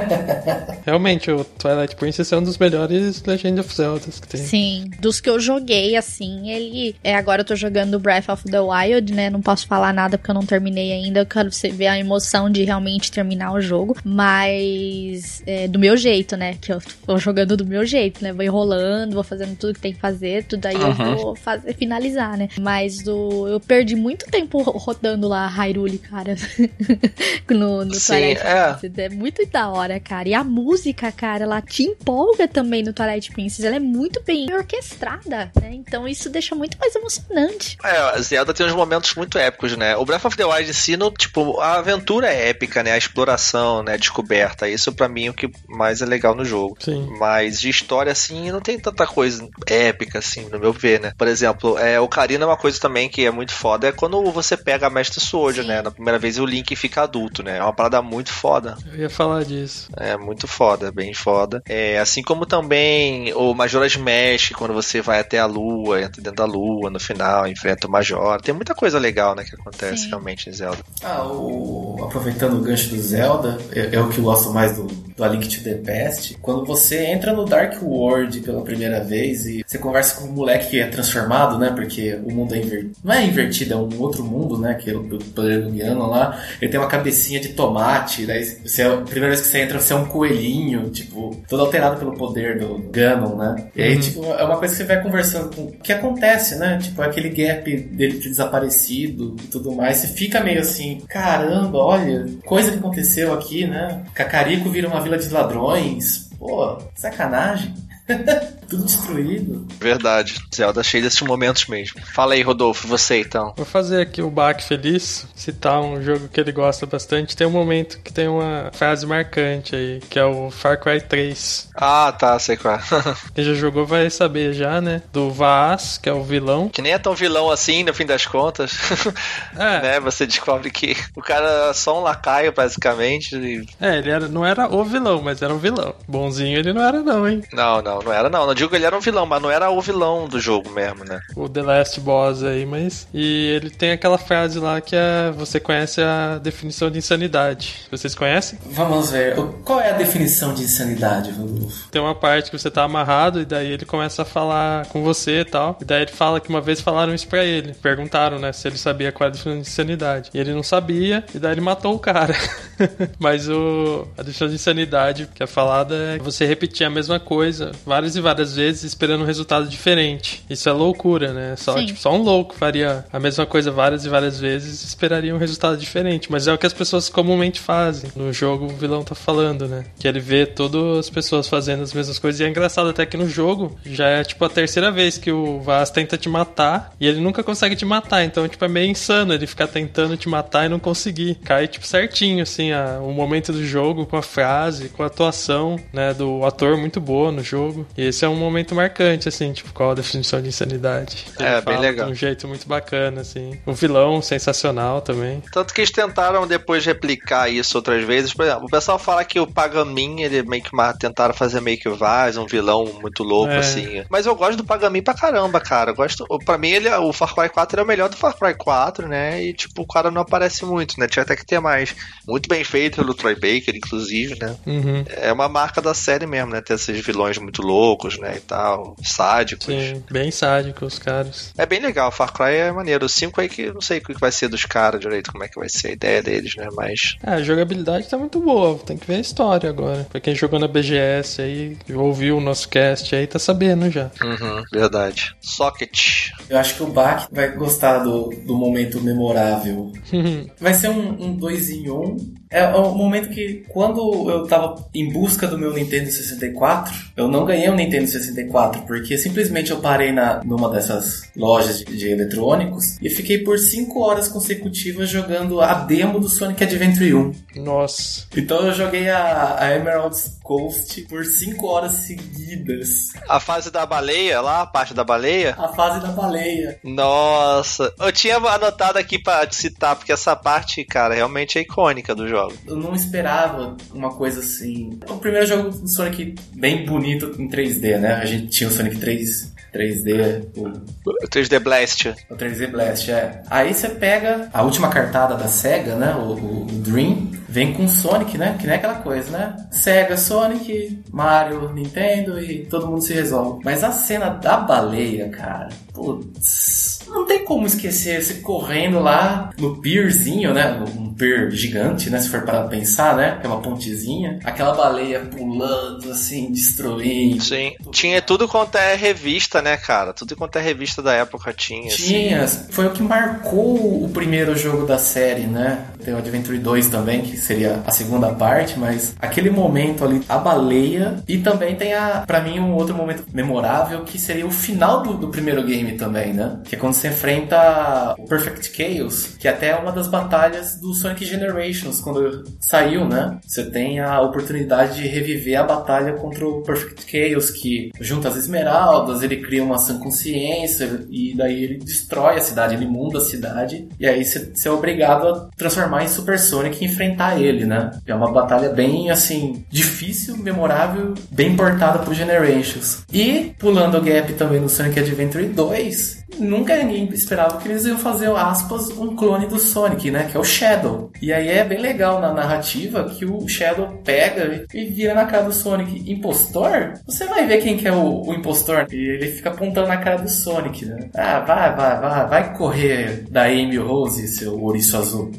<laughs> Realmente, o Twilight Princess é um dos melhores Legend of Zelda que tem. Sim, dos que eu joguei, assim, ele. É, agora eu tô jogando Breath of the Wild, né? Não posso falar nada porque eu não terminei ainda. Eu quero ver a emoção de realmente terminar o jogo. Mas é, do meu jeito, né? Que eu tô jogando do meu jeito, né? Vou enrolando, vou fazendo tudo que tem que fazer, tudo aí uhum. eu vou fazer, finalizar, né? Mas do, eu perdi muito tempo rodando lá Hyrule, cara. <laughs> <laughs> no, no Sim, Twilight é. Princess. É muito da hora, cara. E a música, cara, ela te empolga também no Twilight Princess. Ela é muito bem orquestrada, né? Então isso deixa muito mais emocionante. É, a Zelda tem uns momentos muito épicos, né? O Breath of the Wild em si, no, tipo, a aventura é épica, né? A exploração, né? A descoberta. Isso pra mim é o que mais é legal no jogo. Sim. Mas de história, assim, não tem tanta coisa épica, assim, no meu ver, né? Por exemplo, é, o Karina é uma coisa também que é muito foda, é quando você pega a Mestre Sword, Sim. né? Na primeira vez o Link fica adulto, né? É uma parada muito foda. Eu ia falar disso. É muito foda, bem foda. É, assim como também o Majora's Mask, quando você vai até a lua, entra dentro da lua no final, enfrenta o Major. Tem muita coisa legal, né, que acontece Sim. realmente em Zelda. Ah, o... aproveitando o gancho do Zelda, é, é o que eu gosto mais do, do A Link to the Past. Quando você entra no Dark World pela primeira vez e você conversa com um moleque que é transformado, né? Porque o mundo é invertido. Não é invertido, é um outro mundo, né? Que é o do poder Ganon lá. Ele tem uma cabecinha de tomate. Daí você, a primeira vez que você entra, você é um coelhinho, tipo, todo alterado pelo poder do Ganon, né? E aí, tipo, é uma coisa que você vai conversando com. O que acontece, né? Tipo, aquele gap dele desaparecido e tudo mais. Você fica meio assim, caramba, olha, coisa que aconteceu aqui, né? Cacarico vira uma vila de ladrões. Pô, sacanagem. <laughs> Tudo destruído. Verdade. Zelda cheio desses momentos mesmo. Fala aí, Rodolfo, você então. Vou fazer aqui o Bach feliz, citar um jogo que ele gosta bastante. Tem um momento que tem uma frase marcante aí, que é o Far Cry 3. Ah, tá, sei qual. é. <laughs> Quem já jogou vai saber já, né? Do Vaas, que é o vilão. que nem é tão vilão assim, no fim das contas. <laughs> É, né? Você descobre que o cara era só um lacaio, basicamente. e- é ele era, não era o vilão, mas era um vilão. Bonzinho ele não era não, hein? Não, não, não era não. Não digo que ele era um vilão, mas não era o vilão do jogo mesmo, né? o The Last Boss aí, mas. E ele tem aquela frase lá que é. Você conhece a definição de insanidade. Vocês conhecem? Vamos ver. Qual é a definição de insanidade, Rodolfo? Tem uma parte que você tá amarrado e daí ele começa a falar com você e tal. E daí ele fala que uma vez falaram isso pra ele. Perguntaram, né, se ele sabia qual era a definição de insanidade. E ele não sabia, e daí ele matou o cara. <laughs> Mas o, a definição de insanidade que é falada é você repetir a mesma coisa várias e várias vezes esperando um resultado diferente. Isso é loucura, né? Só, Sim. tipo, só um louco faria a mesma coisa várias e várias vezes e esperaria um resultado diferente. Mas é o que as pessoas comumente fazem. No jogo, o vilão tá falando, né? Que ele vê todas as pessoas fazendo as mesmas coisas. E é engraçado até que no jogo já é tipo a terceira vez que o Vaz tenta te matar e ele nunca consegue te matar. Então, tipo, é meio insano ele ficar tentando te matar e não conseguir. Cai, tipo, certinho, assim, a, o momento do jogo com a frase, com a atuação, né, do ator muito boa no jogo. E esse é um momento marcante, assim, tipo, qual a definição de insanidade. É, Ele bem fala legal. De um jeito muito bacana, assim. O vilão sensacional também. Tanto que eles tentaram depois replicar isso outras vezes. Por exemplo, o pessoal fala que o Pagamin, ele meio que tentaram fazer meio que Vaz, um vilão muito louco, É. assim. Mas eu gosto do Pagamin pra caramba, cara. Eu gosto, pra mim, ele, o Far Cry 4 é o melhor do Far Cry 4, né? E, tipo, o cara não aparece muito, né? Tinha até que ter mais. Muito bem feito pelo Troy Baker, inclusive, né? Uhum. É uma marca da série mesmo, né? Ter esses vilões muito loucos, né? E tal, sádicos. Sim, bem sádico os caras. É bem legal, Far Cry é maneiro. O 5 aí que não sei o que vai ser dos caras direito, como é que vai ser a ideia deles, né? Mas. É, a jogabilidade tá muito boa, tem que ver a história agora. Pra quem jogou na BGS aí, ouviu o nosso cast aí, tá sabendo já. Uhum, verdade. Socket. Eu acho que o Bach vai gostar do, do momento memorável. <laughs> Vai ser um, um dois em um. É o momento que, quando eu tava em busca do meu Nintendo 64, eu não ganhei um Nintendo 64, porque simplesmente eu parei na, numa dessas lojas de, de eletrônicos e fiquei por 5 horas consecutivas jogando a demo do Sonic Adventure 1. Nossa. Então eu joguei a, a Emerald Coast por 5 horas seguidas. A fase da baleia lá, a parte da baleia. A fase da baleia. Nossa, eu tinha anotado aqui pra citar, porque essa parte, cara, realmente é icônica do jogo. Eu não esperava uma coisa assim. O primeiro jogo do Sonic bem bonito em 3D, né? A gente tinha o Sonic 3, 3D, o, O 3D Blast. o 3D Blast, é. Aí você pega a última cartada da SEGA, né? O, o Dream, vem com Sonic, né? Que nem aquela coisa, né? SEGA, Sonic, Mario, Nintendo e todo mundo se resolve. Mas a cena da baleia, cara, putz. Não tem como esquecer você correndo lá no pierzinho, né? Um pier gigante, né? Se for para pensar, né? Que é pontezinha. Aquela baleia pulando, assim, destruindo. Sim. Tinha tudo quanto é revista, né, cara? Tudo quanto é revista da época tinha. Assim. Tinha. Assim. Foi o que marcou o primeiro jogo da série, né? Tem o Adventure 2 também, que seria a segunda parte, mas aquele momento ali, a baleia, e também tem a, para mim, um outro momento memorável que seria o final do, do, primeiro game também, né? Que é quando você enfrenta o Perfect Chaos, que é até uma das batalhas do Sonic Generations, quando saiu, né? Você tem a oportunidade de reviver a batalha contra o Perfect Chaos, que junta as esmeraldas, ele cria uma sã consciência, e daí ele destrói a cidade, ele imunda a cidade, e aí você é obrigado a transformar em Super Sonic e enfrentar ele, né? É uma batalha bem, assim, difícil, memorável, bem portada pro Generations. E, pulando o gap também no Sonic Adventure 2, é. Nunca ninguém esperava que eles iam fazer, aspas, um clone do Sonic, né? Que é o Shadow. E aí é bem legal na narrativa que o Shadow pega e vira na cara do Sonic. Impostor? Você vai ver quem que é o, o impostor. E ele fica apontando na cara do Sonic, né? Ah, vai, vai, vai, vai correr da Amy Rose, seu ouriço azul.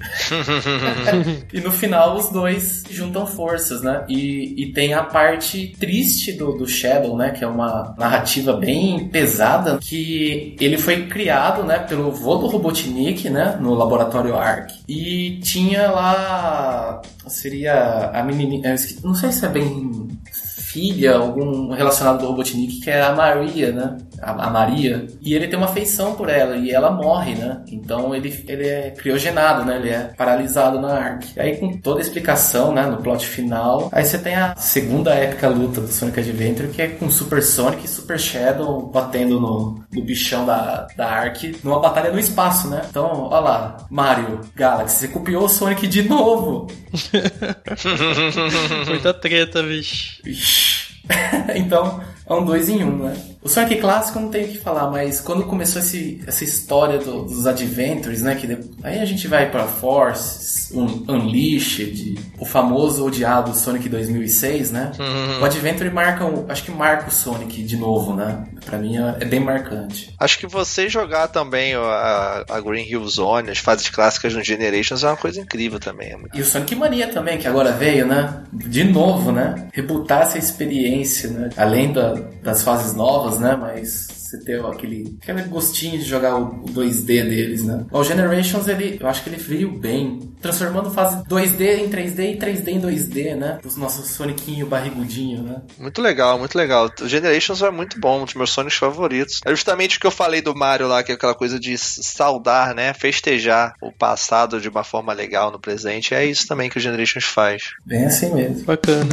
<laughs> e no final os dois juntam forças, né? E, e tem a parte triste do, do Shadow, né? Que é uma narrativa bem pesada, que ele foi criado, né, pelo vô do Robotnik, né, no laboratório ARC. E tinha lá seria a menininha, não sei se é bem filha, algum relacionado do Robotnik, que é a Maria, né? A, a, Maria. E ele tem uma afeição por ela e ela morre, né? Então ele, ele é criogenado, né? Ele é paralisado na Ark. E aí com toda a explicação, né? No plot final, aí você tem a segunda épica luta do Sonic Adventure, que é com Super Sonic e Super Shadow batendo no, no bichão da, da Ark numa batalha no espaço, né? Então, olha lá, Mario, Galaxy, você copiou o Sonic de novo. <laughs> Muita treta, bicho. <laughs> então, é um dois em um, né? O Sonic clássico não tenho o que falar, mas quando começou esse, essa história do, dos Adventures, né? Que aí a gente vai para Force, um, Unleashed, o famoso odiado Sonic 2006, né? Uhum. O Adventure marca, acho que marca o Sonic de novo, né? Pra mim é, é bem marcante. Acho que você jogar também a, a Green Hill Zone, as fases clássicas no Generations é uma coisa incrível também. É e o Sonic Mania também, que agora veio, né? De novo, né? Rebutar essa experiência, né? Além da, das fases novas, né? Mas você ter aquele, aquele gostinho de jogar o, o 2D deles, né? O Generations, ele, eu acho que ele veio bem, transformando fase 2D em 3D e 3D em 2D, né? Os nossos Sonicinho barrigudinho, né? Muito legal, muito legal. O Generations é muito bom, um dos meus Sonics favoritos. É justamente o que eu falei do Mario lá, que é aquela coisa de saudar, né? Festejar o passado de uma forma legal no presente. É isso também que o Generations faz. Bem assim mesmo. Bacana.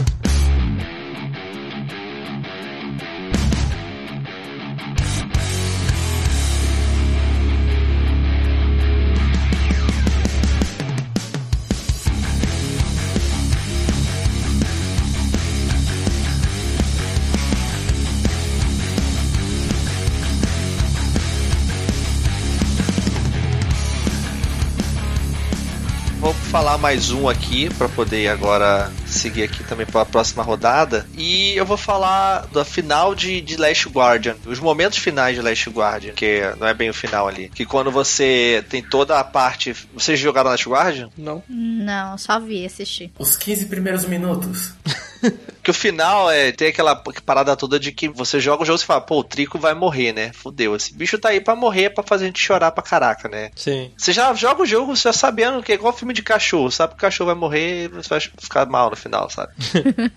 Falar mais um aqui para poder agora seguir aqui também para a próxima rodada. E eu vou falar da final de, de Last Guardian, os momentos finais de Last Guardian, que não é bem o final ali. Que quando você tem toda a parte. Vocês jogaram Last Guardian? Não. Não, só vi assistir. Os 15 primeiros minutos. <laughs> que o final é tem aquela parada toda de que você joga o jogo e fala, pô, o Trico vai morrer, né? Fudeu. Esse bicho tá aí pra morrer, pra fazer a gente chorar pra caraca, né? Sim. Você já joga o jogo já sabendo que é igual filme de cachorro, sabe que o cachorro vai morrer e você vai ficar mal no final, sabe?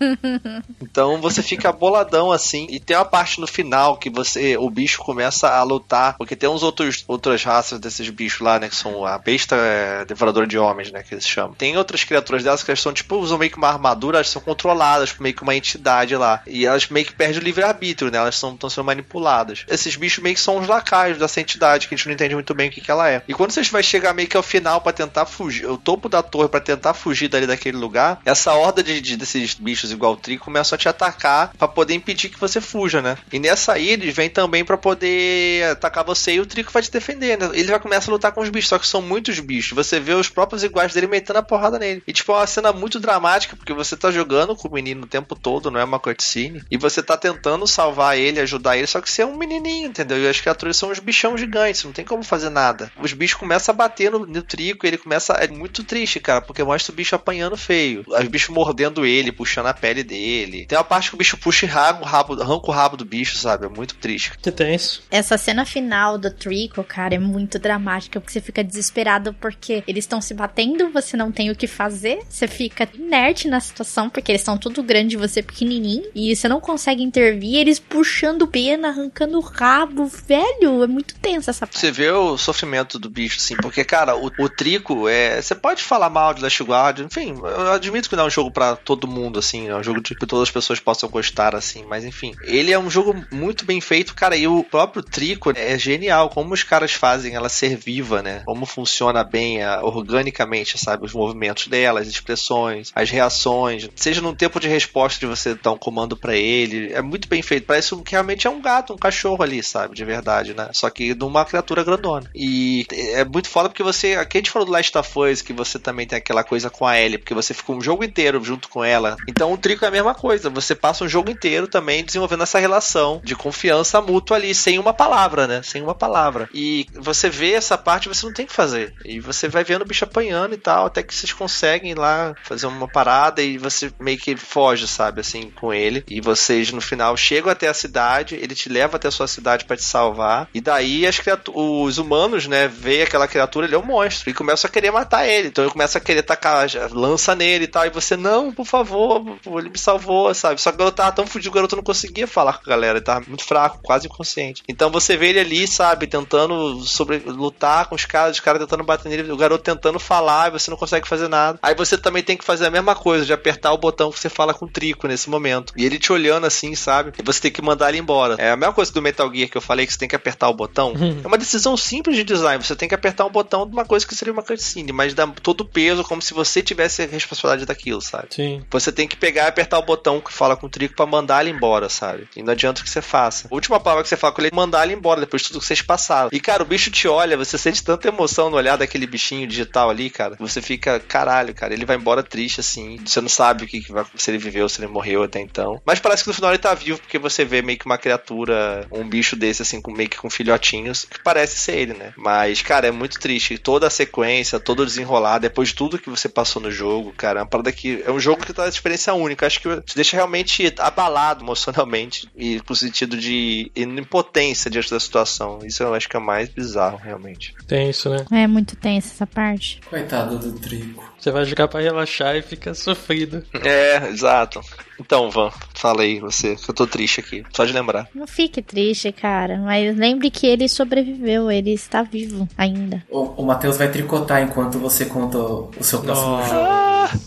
<laughs> então você fica boladão assim. E tem uma parte no final que você o bicho começa a lutar, porque tem uns outros outras raças desses bichos lá, né? Que são a besta é, devoradora de homens, né? Que eles chamam. Tem outras criaturas delas que elas são tipo, usam meio que uma armadura, elas são controladas por meio que uma entidade lá. E elas meio que perdem o livre-arbítrio, né? Elas estão sendo manipuladas. Esses bichos meio que são os lacaios dessa entidade, que a gente não entende muito bem o que, que ela é. E quando você vai chegar meio que ao final para tentar fugir, o topo da torre para tentar fugir dali daquele lugar, essa horda de, de, desses bichos igual o Trico começam a te atacar para poder impedir que você fuja, né? E nessa aí eles vêm também para poder atacar você e o Trico vai te defender, né? Ele vai começar a lutar com os bichos, só que são muitos bichos. Você vê os próprios iguais dele metendo a porrada nele. E tipo, é uma cena muito dramática, porque você tá jogando com o menino o tempo todo, não é uma cutscene. E você tá tentando salvar ele, ajudar ele, só que você é um menininho, entendeu? E as criaturas são uns bichão gigantes, não tem como fazer nada. Os bichos começam a bater no, no trico, ele começa. É muito triste, cara, porque mostra o bicho apanhando feio. Os bichos mordendo ele, puxando a pele dele. Tem uma parte que o bicho puxa e arranca o rabo, arranca o rabo do bicho, sabe? É muito triste. Que tenso. Essa cena final do Trico, cara, é muito dramática, porque você fica desesperado porque eles estão se batendo, você não tem o que fazer, você fica inerte na situação, porque eles estão tudo grande e você pequenininho, e você não consegue intervir, eles puxando pena, arrancando o rabo, velho, é muito tenso essa parte. Você vê o sofrimento do bicho, assim, porque, cara, o, o Trico é. Você pode falar mal de Last Guard, enfim, eu admito que não é um jogo para todo mundo, assim, é um jogo que todas as pessoas possam gostar, assim, mas enfim. Ele é um jogo muito bem feito, cara, e o próprio Trico é genial, como os caras fazem ela ser viva, né? Como funciona bem a, organicamente, sabe? Os movimentos dela, as expressões, as reações, seja num tempo de resposta de você dar um comando para ele, é muito bem feito. Parece que realmente é um gato, um cachorro ali, sabe? De verdade, né? Só que numa criatura grandona. E é muito foda porque você. Aqui a gente falou do Last of Us, que você também tem aquela coisa com a Ellie, porque você fica um jogo inteiro junto com ela. Então o Trico é a mesma coisa. Você passa um jogo inteiro também desenvolvendo essa relação de confiança mútua ali, sem uma palavra, né? Sem uma palavra. E você vê essa parte, você não tem que fazer. E você vai vendo o bicho apanhando e tal, até que vocês conseguem lá fazer uma parada e você meio que foge, sabe, assim, com ele. E vocês no final chegam até a cidade, ele te leva até a sua cidade para te salvar. E daí as os humanos, né, veem aquela criatura, ele é um monstro, e começam a querer matar ele. Então ele começa a querer tacar lança nele e tal. E você, não, por favor, ele me salvou, sabe? Só que o garoto tava tão fudido, o garoto não conseguia falar com a galera, ele tava muito fraco, quase inconsciente. Então você vê ele ali, sabe, tentando sobre lutar com os caras, os caras tentando bater nele, o garoto tentando falar, e você não consegue fazer nada. Aí você também tem que fazer a mesma coisa, de apertar o botão que você fala com o Nesse momento. E ele te olhando assim, sabe? E você tem que mandar ele embora. É a mesma coisa do Metal Gear que eu falei que você tem que apertar o botão. é uma decisão simples de design. Você tem que apertar um botão de uma coisa que seria uma cutscene, mas dá todo o peso como se você tivesse a responsabilidade daquilo, sabe? Sim. Você tem que pegar e apertar o botão que fala com o Trico para mandar ele embora, sabe? E não adianta que você faça. A última palavra que você fala com ele é mandar ele embora depois de tudo que vocês passaram. E cara, o bicho te olha, você sente tanta emoção no olhar daquele bichinho digital ali, cara. Você fica, caralho, cara, ele vai embora triste assim. Você não sabe o que, que vai, se ele viveu, se ele morreu até então. Mas parece que no final ele tá vivo porque você vê meio que uma criatura, um bicho desse assim, com meio que com filhotinhos, que parece ser ele, né? Mas, cara, é muito triste. Toda a sequência, todo o desenrolar, depois de tudo que você passou no jogo, cara, é uma parada que é um jogo que tá uma experiência única. Acho que te deixa realmente abalado emocionalmente e com o sentido de impotência diante da situação. Isso eu acho que é mais bizarro, realmente. Tem isso, né? É muito tensa essa parte. Coitado do Trico. Você vai jogar pra relaxar e fica sofrido. É, exato. Então, Van, fala aí você, que eu tô triste aqui, só de lembrar. Não fique triste, cara, mas lembre que ele sobreviveu, ele está vivo ainda. O, o Matheus vai tricotar enquanto você conta o seu próximo Nossa. jogo.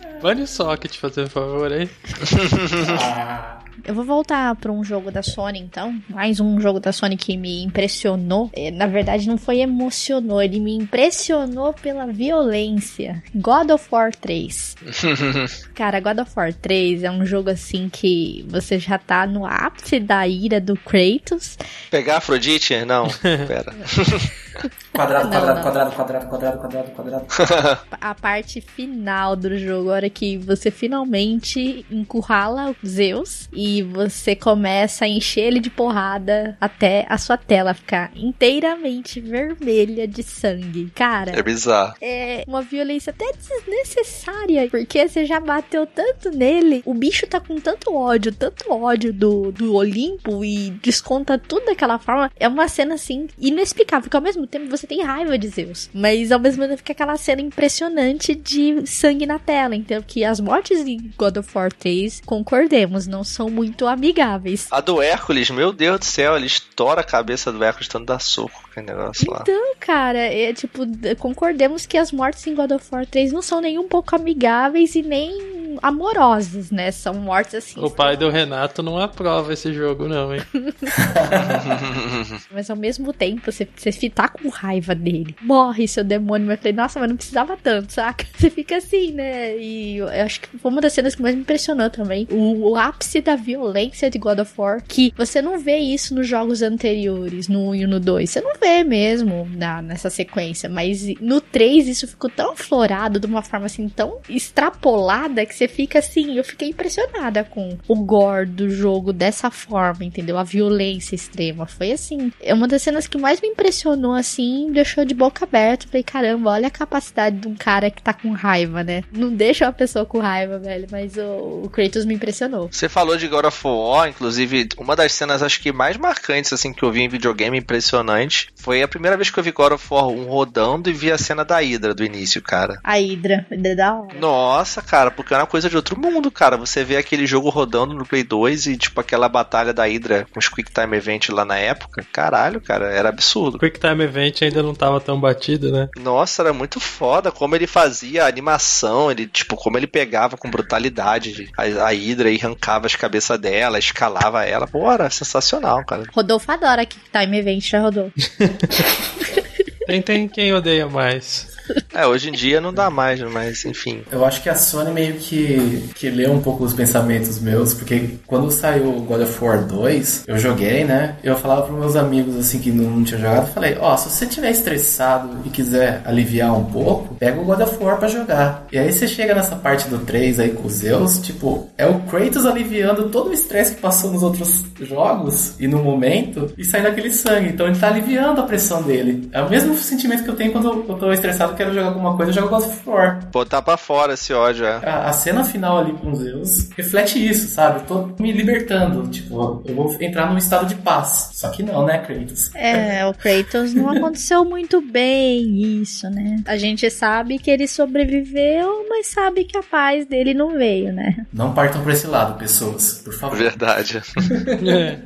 <laughs> Vale o socket, fazer um favor aí. <laughs> Ah, Eu vou voltar para um jogo da Sony, então. Mais um jogo da Sony que me impressionou. É, Na verdade, não foi emocionou, ele me impressionou pela violência. God of War 3. <laughs> Cara, God of War 3 é um jogo assim que você já tá no ápice da ira do Kratos. Pegar Afrodite? Não, <laughs> pera. <laughs> quadrado, Não, quadrado, não. quadrado, quadrado, quadrado, quadrado, quadrado. A parte final do jogo, a hora que você finalmente encurrala o Zeus e você começa a encher ele de porrada até a sua tela ficar inteiramente vermelha de sangue. Cara, É bizarro. é uma violência até desnecessária, porque você já bateu tanto nele, o bicho tá com tanto ódio, tanto ódio do, do Olimpo e desconta tudo daquela forma. É uma cena assim inexplicável, porque ao mesmo tempo você tem raiva de Zeus, mas ao mesmo tempo fica aquela cena impressionante de sangue na tela. Então, que as mortes em God of War 3, concordemos, não são muito amigáveis. A do Hércules, meu Deus do céu, ele estoura a cabeça do Hércules tanto dá soco com aquele negócio lá. Então, cara, é tipo, concordemos que as mortes em God of War 3 não são nem um pouco amigáveis e nem amorosas, né? São mortes assim. O pai do Renato não aprova esse jogo, não, hein? <laughs> <laughs> Mas ao mesmo tempo, você, você tá com raiva dele. Morre, seu demônio. Mas eu falei, nossa, mas não precisava tanto, saca? <laughs> Você fica assim, né? E eu eu acho que foi uma das cenas que mais me impressionou também. O, o ápice da violência de God of War. Que você não vê isso nos jogos anteriores, no 1 e no 2. Você não vê mesmo na, nessa sequência. Mas no 3 isso ficou tão aflorado de uma forma assim, tão extrapolada que você fica assim, eu fiquei impressionada com o gore do jogo dessa forma, entendeu? A violência extrema. Foi assim, é uma das cenas que mais me impressionou, assim, deixou de boca aberta. Falei, caramba, olha a capacidade de um cara que tá com raiva, né? Não deixa uma pessoa com raiva, velho, mas o, o Kratos me impressionou. Você falou de God of War, inclusive, uma das cenas acho que mais marcantes, assim, que eu vi em videogame impressionante, foi a primeira vez que eu vi God of War 1 rodando e vi a cena da Hydra do início, cara. A Hydra, Hydra da hora. Nossa, cara, porque é uma coisa de outro mundo, cara. Você vê aquele jogo rodando no Play 2 e, tipo, aquela batalha da Hydra com os Quick Time Event lá na época. Caralho, cara, era absurdo. Quick Time Event ainda não tava tão batido, né? Nossa, era muito foda como ele fazia a animação, ele, tipo, como ele pegava com brutalidade a, a Hydra e arrancava as cabeças dela, escalava ela. Era sensacional, cara. Rodolfo adora Kick Time Event, já rodou. <laughs> tem, tem quem odeia mais. É, hoje em dia não dá mais, mas enfim. Eu acho que a Sony meio que, que leu um pouco os pensamentos meus, porque quando saiu o God of War 2, eu joguei, né? Eu falava pros meus amigos assim que não, não tinham jogado, falei, ó, oh, se você estiver estressado e quiser aliviar um pouco, pega o God of War pra jogar. E aí você chega nessa parte do 3 aí com os Zeus, tipo, é o Kratos aliviando todo o estresse que passou nos outros jogos e no momento e sai daquele sangue. Então ele tá aliviando a pressão dele. É o mesmo sentimento que eu tenho quando eu tô estressado quero jogar alguma coisa, eu jogo God of War. Botar pra fora esse ódio, é. A, a, cena final ali com Zeus reflete isso, sabe? Eu tô me libertando. Tipo, eu vou entrar num estado de paz. Só que não, né, Kratos? É, o Kratos não aconteceu muito bem isso, né? A gente sabe que ele sobreviveu, mas sabe que a paz dele não veio, né? Não partam pra esse lado, pessoas, por favor. Verdade. é.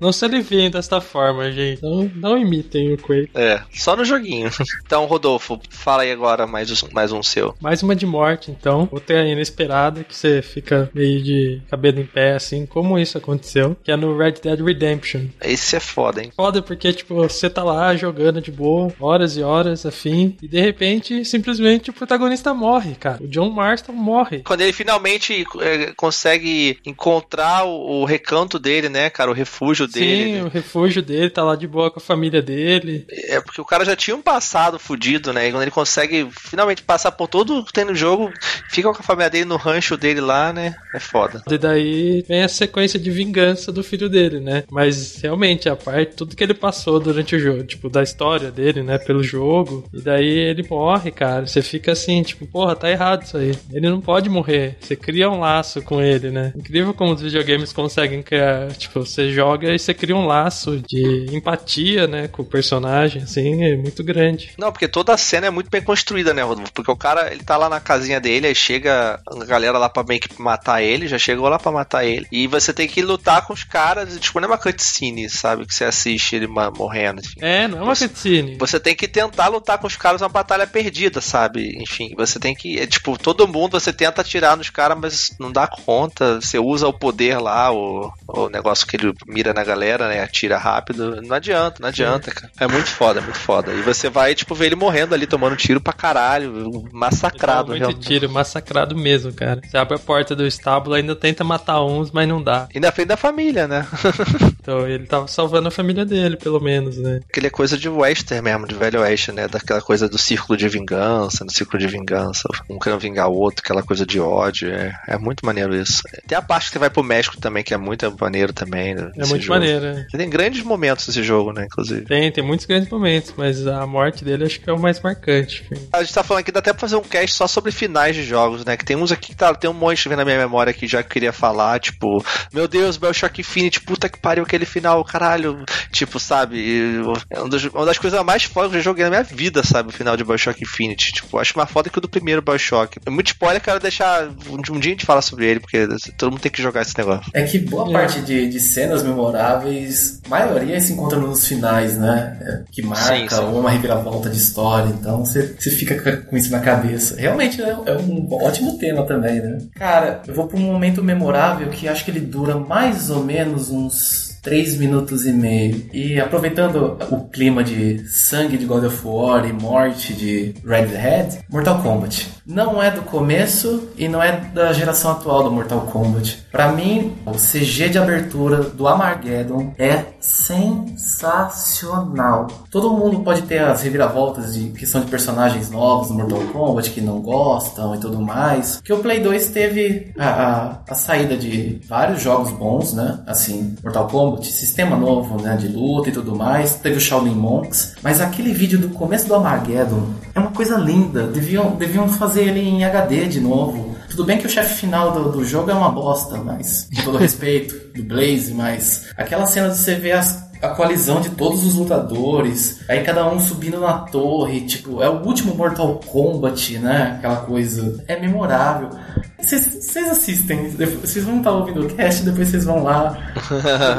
Não se aliviem desta forma, gente. Não, não imitem o Kratos. É, só no joguinho. <laughs> Então, Rodolfo, fala aí agora mais, mais um seu. Mais uma de morte, então. Outra inesperada que você fica meio de cabelo em pé, assim, como isso aconteceu, que é no Red Dead Redemption. Esse é foda, hein? Foda porque, tipo, você tá lá jogando de boa, horas e horas, afim, e de repente, simplesmente, o protagonista morre, cara. O John Marston morre. Quando ele finalmente é, consegue encontrar o, o, recanto dele, né, cara, o refúgio dele. Sim, né? o refúgio dele, tá lá de boa com a família dele. É, porque o cara já tinha um passado fudido, né, e quando ele consegue finalmente passar por tudo que tem no jogo, fica com a família dele no rancho dele lá, né? É foda. E daí vem a sequência de vingança do filho dele, né? Mas realmente, a parte, tudo que ele passou durante o jogo, tipo, da história dele, né? Pelo jogo, e daí ele morre, cara. Você fica assim, tipo, porra, tá errado isso aí. Ele não pode morrer. Você cria um laço com ele, né? Incrível como os videogames conseguem criar. Tipo, você joga e você cria um laço de empatia, né? Com o personagem, assim, muito grande. Não, porque toda a cena é muito bem construída, né, Rodolfo? Porque o cara, ele tá lá na casinha dele, aí chega a galera lá pra meio que matar ele, já chegou lá pra matar ele. E você tem que lutar com os caras, tipo, não é uma cutscene, sabe? Que você assiste ele morrendo, enfim. É, não é uma cutscene. Você tem que tentar lutar com os caras uma batalha perdida, sabe? Enfim, você tem que, é, tipo, todo mundo você tenta atirar nos caras, mas não dá conta. Você usa o poder lá, o, o negócio que ele mira na galera, né? Atira rápido. Não adianta, não adianta, cara. É muito foda, é muito foda. E você vai, tipo, ver ele morrendo ali, tomando tiro pra caralho, massacrado. Muito realmente. tiro, massacrado mesmo, cara. Você abre a porta do estábulo, ainda tenta matar uns, mas não dá. E na frente da família, né? <laughs> então ele tava salvando a família dele, pelo menos, né? Aquele é coisa de western mesmo, de velho western, né? Daquela coisa do círculo de vingança, no círculo de vingança, um querendo vingar o outro, aquela coisa de ódio. É, é muito maneiro isso. Tem a parte que você vai pro México também, que é muito maneiro também. Né, é muito jogo. maneiro, é. Tem grandes momentos nesse jogo, né, inclusive. Tem, tem muitos grandes momentos, mas a morte dele acho que é o mais marcante. A gente tá falando aqui, dá até pra fazer um cast só sobre finais de jogos, né? Que tem uns aqui que tá, tem um monte vendo na minha memória que já queria falar, tipo, meu Deus, Bioshock Infinite, puta que pariu aquele final, caralho. Tipo, sabe? É um dos, uma das coisas mais fodas que eu já joguei na minha vida, sabe? O final de Bioshock Infinite. Tipo, acho mais foda que o do primeiro Bioshock. É muito spoiler, quero deixar. Um, um dia a gente fala sobre ele, porque todo mundo tem que jogar esse negócio. É que boa é. parte de, de cenas memoráveis, maioria se encontra nos finais, né? É, que marca sim, sim. Uma reviravolta de história. Então você, fica com isso na cabeça. Realmente é, é um ótimo tema também, né? Cara, eu vou pra um momento memorável que acho que ele dura mais ou menos uns 3 minutos e meio. E aproveitando o clima de sangue de God of War e morte de Red Dead, Mortal Kombat. Não é do começo e não é da geração atual do Mortal Kombat. Para mim, o CG de abertura do Armageddon é sensacional. Todo mundo pode ter as reviravoltas de questão de personagens novos no Mortal Kombat que não gostam e tudo mais. Que o Play 2 teve a, a, a saída de vários jogos bons, né? Assim, Mortal Kombat, sistema novo, né? De luta e tudo mais. Teve o Shaolin Monks. Mas aquele vídeo do começo do Armageddon é uma coisa linda. Deviam, deviam fazer ele em HD de novo. Tudo bem que o chefe final do, do jogo é uma bosta, mas com todo respeito do Blaze, mas aquela cena de você ver as, a coalizão de todos os lutadores, aí cada um subindo na torre, tipo, é o último Mortal Kombat, né? Aquela coisa. É memorável. Vocês assistem, vocês vão estar ouvindo o cast, depois vocês vão lá,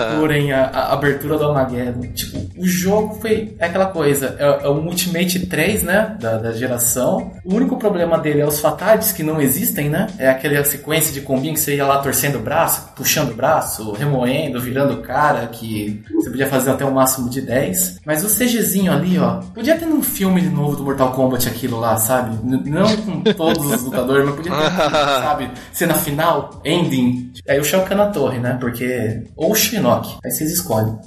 procurem a, a, abertura do Armageddon. Tipo, o jogo foi é aquela coisa, é, é o Ultimate 3, né, da, da, geração. O único problema dele é os fatalities que não existem, né? É aquela sequência de combinho que você ia lá torcendo o braço, puxando o braço, remoendo, virando o cara, que você podia fazer até o um máximo de 10. Mas o CGzinho ali, ó, podia ter num filme de novo do Mortal Kombat aquilo lá, sabe? N não com todos os lutadores, mas podia ter, <laughs> sabe? Cena final, ending. Aí o Shao Kahn na torre, né? Porque. Ou o Shinnok. Aí vocês escolhem.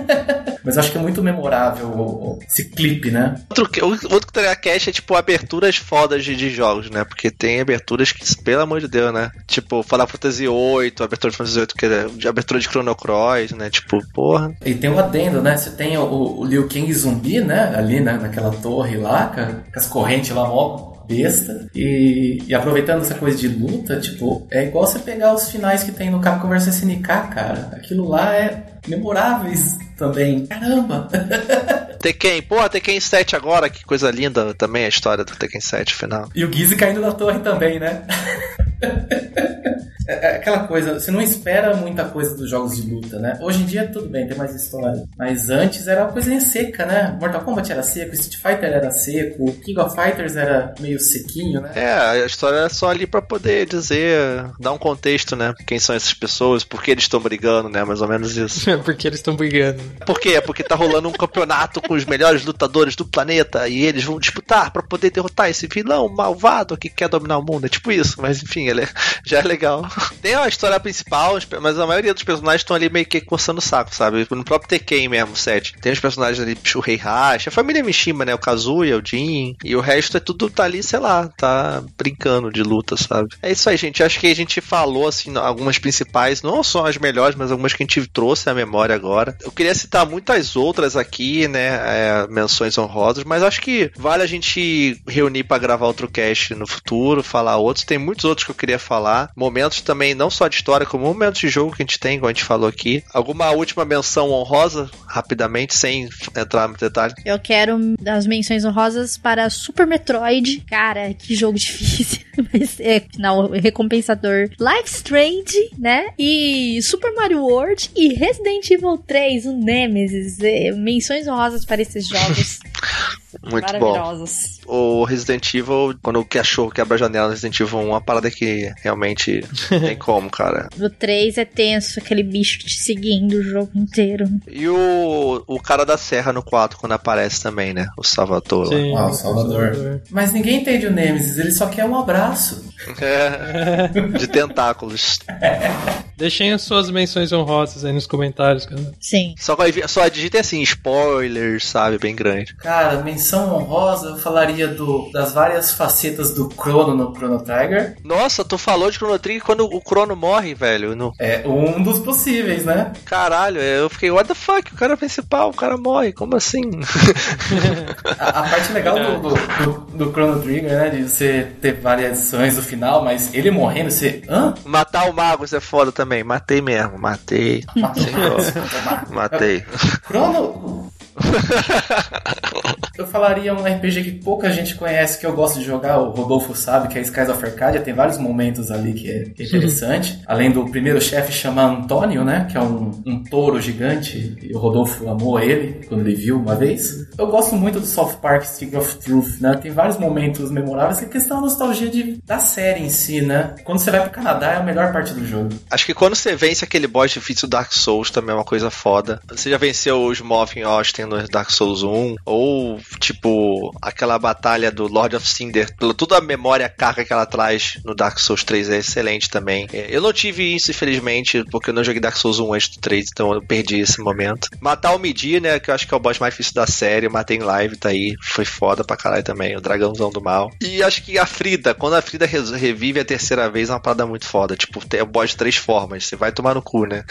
<laughs> Mas acho que é muito memorável esse clipe, né? Outro, outro que teria cash é tipo aberturas fodas de, de, jogos, né? Porque tem aberturas que, pelo amor de Deus, né? Tipo, Final Fantasy VIII, abertura de Fantasy VIII, que é de abertura de Chrono Cross, né? Tipo, porra. E tem o um adendo, né? Você tem o, o Liu Kang zumbi, né? Ali né? naquela torre lá, com as correntes lá, mó besta. E, e, aproveitando essa coisa de luta, tipo, é igual você pegar os finais que tem no Capcom vs SNK, cara. Aquilo lá é memoráveis também. Caramba! <laughs> Tekken, pô, Tekken 7 agora, que coisa linda também a história do Tekken 7 final. E o Gizzy caindo da torre também, né? <laughs> É, é aquela coisa, você não espera muita coisa dos jogos de luta, né? Hoje em dia tudo bem, tem mais história. Mas antes era uma coisinha seca, né? Mortal Kombat era seco, Street Fighter era seco, King of Fighters era meio sequinho, né? É, a história era só ali para poder dizer, dar um contexto, né? Quem são essas pessoas, por que eles estão brigando, né? Mais ou menos isso. <laughs> É porque eles estão brigando. Por quê? É porque tá rolando um campeonato com os melhores lutadores do planeta e eles vão disputar para poder derrotar esse vilão malvado que quer dominar o mundo. É tipo isso, mas enfim, ele é, <laughs> já é legal. Tem a história principal, mas a maioria dos personagens estão ali meio que coçando o saco, sabe? No próprio Tekken mesmo, set. Tem os personagens ali, o Rei Hash, a família Mishima, né? O Kazuya, o Jin. E o resto é tudo tá ali, sei lá, tá brincando de luta, sabe? É isso aí, gente. Acho que a gente falou, assim, algumas principais, não só as melhores, mas algumas que a gente trouxe à memória agora. Eu queria citar muitas outras aqui, né? É, menções honrosas, mas acho que vale a gente reunir para gravar outro cast no futuro, falar outros. Tem muitos outros que eu queria falar. Momentos também, não só de história, como momentos de jogo que a gente tem, como a gente falou aqui. Alguma última menção honrosa, rapidamente, sem entrar no detalhe? Eu quero as menções honrosas para Super Metroid. Cara, que jogo <laughs> difícil. Mas é, não, recompensador. Life Strange, né? E Super Mario World e Resident Evil 3, o Nemesis. É, menções honrosas para esses jogos. <laughs> Muito bom. O Resident Evil, quando o cachorro quebra a janela no Resident Evil 1, uma parada que realmente <laughs> tem como, cara. O 3 é tenso, aquele bicho te seguindo o jogo inteiro. E o, o cara da serra no 4, quando aparece também, né? O Salvador. Sim, ah, o Salvador. Mas ninguém entende o Nemesis, ele só quer um abraço. É, de tentáculos. <laughs> Deixem as suas menções honrosas aí nos comentários, cara. Sim. Só, só digitem assim, spoilers, sabe? Bem grande. Cara, menção honrosa, eu falaria do, das várias facetas do Chrono no Chrono Trigger. Nossa, tu falou de Chrono Trigger quando o Chrono morre, velho. No... É um dos possíveis, né? Caralho, eu fiquei, what the fuck? O cara principal, o cara morre, como assim? <laughs> a, a, parte legal do, do, do, do, Chrono Trigger, né? De você ter variações no final, mas ele morrendo, você. Hã? Matar o mago, isso é foda também. Matei mesmo, matei. <laughs> Matei. matei. Chrono. <laughs> eu falaria um RPG que pouca gente conhece, que eu gosto de jogar, o Rodolfo sabe, que é Skies of Arcadia. Tem vários momentos ali que é, é interessante. <laughs> Além do primeiro chefe chamar Antônio, né? Que é um, um touro gigante. E o Rodolfo amou ele quando ele viu uma vez. Eu gosto muito do South Park Stick of Truth, né? Tem vários momentos memoráveis que é questão da nostalgia de, da série em si, né? Quando você vai pro Canadá é a melhor parte do jogo. Acho que quando você vence aquele boss difícil Dark Souls também é uma coisa foda. Você já venceu os Moth em Austin no Dark Souls 1, ou tipo aquela batalha do Lord of Cinder, toda a memória carga que ela traz no Dark Souls 3 é excelente também. É, eu não tive isso, infelizmente, porque eu não joguei Dark Souls 1 antes do 3, então eu perdi esse momento. Matar o Midi, né, que eu acho que é o boss mais difícil da série, matei em live, tá aí, foi foda pra caralho também, o dragãozão do mal. E acho que a Frida, quando a Frida revive a terceira vez, é uma parada muito foda. Tipo, tem o boss de três formas, você vai tomar no cu, né?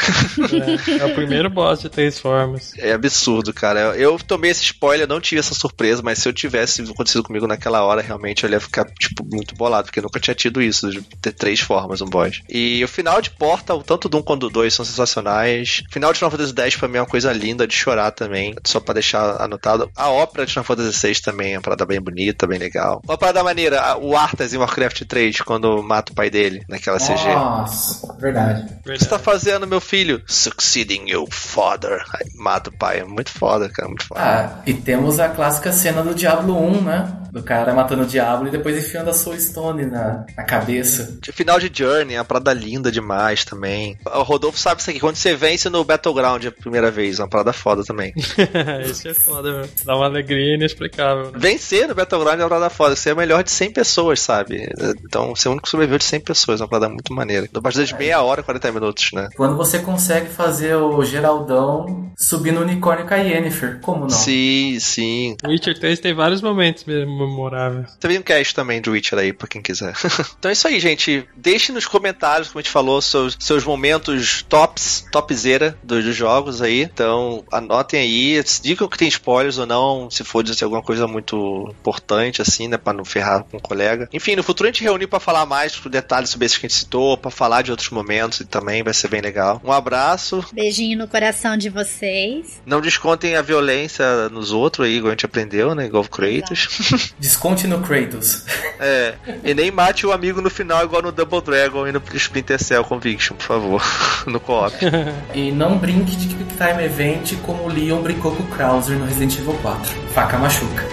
É, é o primeiro boss de três formas. É absurdo, cara. Eu tomei esse spoiler, não tive essa surpresa, mas se eu tivesse acontecido comigo naquela hora, realmente eu ia ficar, tipo, muito bolado, porque eu nunca tinha tido isso, de ter três formas um boss. E o final de Portal, tanto do 1 quanto do 2, são sensacionais. O final de Final Fantasy X pra mim é uma coisa linda de chorar também, só pra deixar anotado. A ópera de Final Fantasy VI também é uma parada bem bonita, bem legal. Uma parada maneira, o Arthas em Warcraft 3, quando mata o pai dele, naquela CG. Nossa, verdade. O que você tá fazendo, meu filho? Succeeding your father. Aí mata o pai. É muito foda, cara. Muito foda. Ah, e temos a clássica cena do Diablo 1, né? Do cara matando o Diablo e depois enfiando a Soul Stone na, na cabeça. O final de Journey é uma parada linda demais também. O Rodolfo sabe isso aqui. Quando você vence no Battleground a primeira vez, é uma parada foda também. <laughs> Isso é foda, mano. Dá uma alegria inexplicável. Né? Vencer no Battleground é uma parada foda. Você é o melhor de 100 pessoas, sabe? Então, você é o único sobreviveu de 100 pessoas. É uma parada muito maneira. No partida de meia hora, 40 minutos, né? Quando você consegue fazer o Geraldão subir no unicórnio com Yennefer, como não? Sim, sim. Witcher 3 tem vários momentos mesmo memoráveis. Teve um cast também de Witcher aí, pra quem quiser. <laughs> então é isso aí, gente. Deixe nos comentários, como a gente falou, seus, seus momentos tops, topzera dos, dos jogos aí. Então, anotem aí, digam que tem spoilers ou não, se for dizer alguma coisa muito importante, assim, né, pra não ferrar com o colega. Enfim, no futuro a gente reunir pra falar mais detalhes sobre esses que a gente citou, pra falar de outros momentos e também vai ser bem legal. Um abraço. Beijinho no coração de vocês. Não descontem a violência nos outros aí, igual a gente aprendeu, né, igual o Kratos. <laughs> Desconte no Kratos. É, e nem mate o amigo no final, igual no Double Dragon e no Splinter Cell Conviction, por favor, <laughs> no co-op. <laughs> e não brinque de Quick Time Event como o Leon brincou com o Krauser no Resident Evil 4. Faca machuca.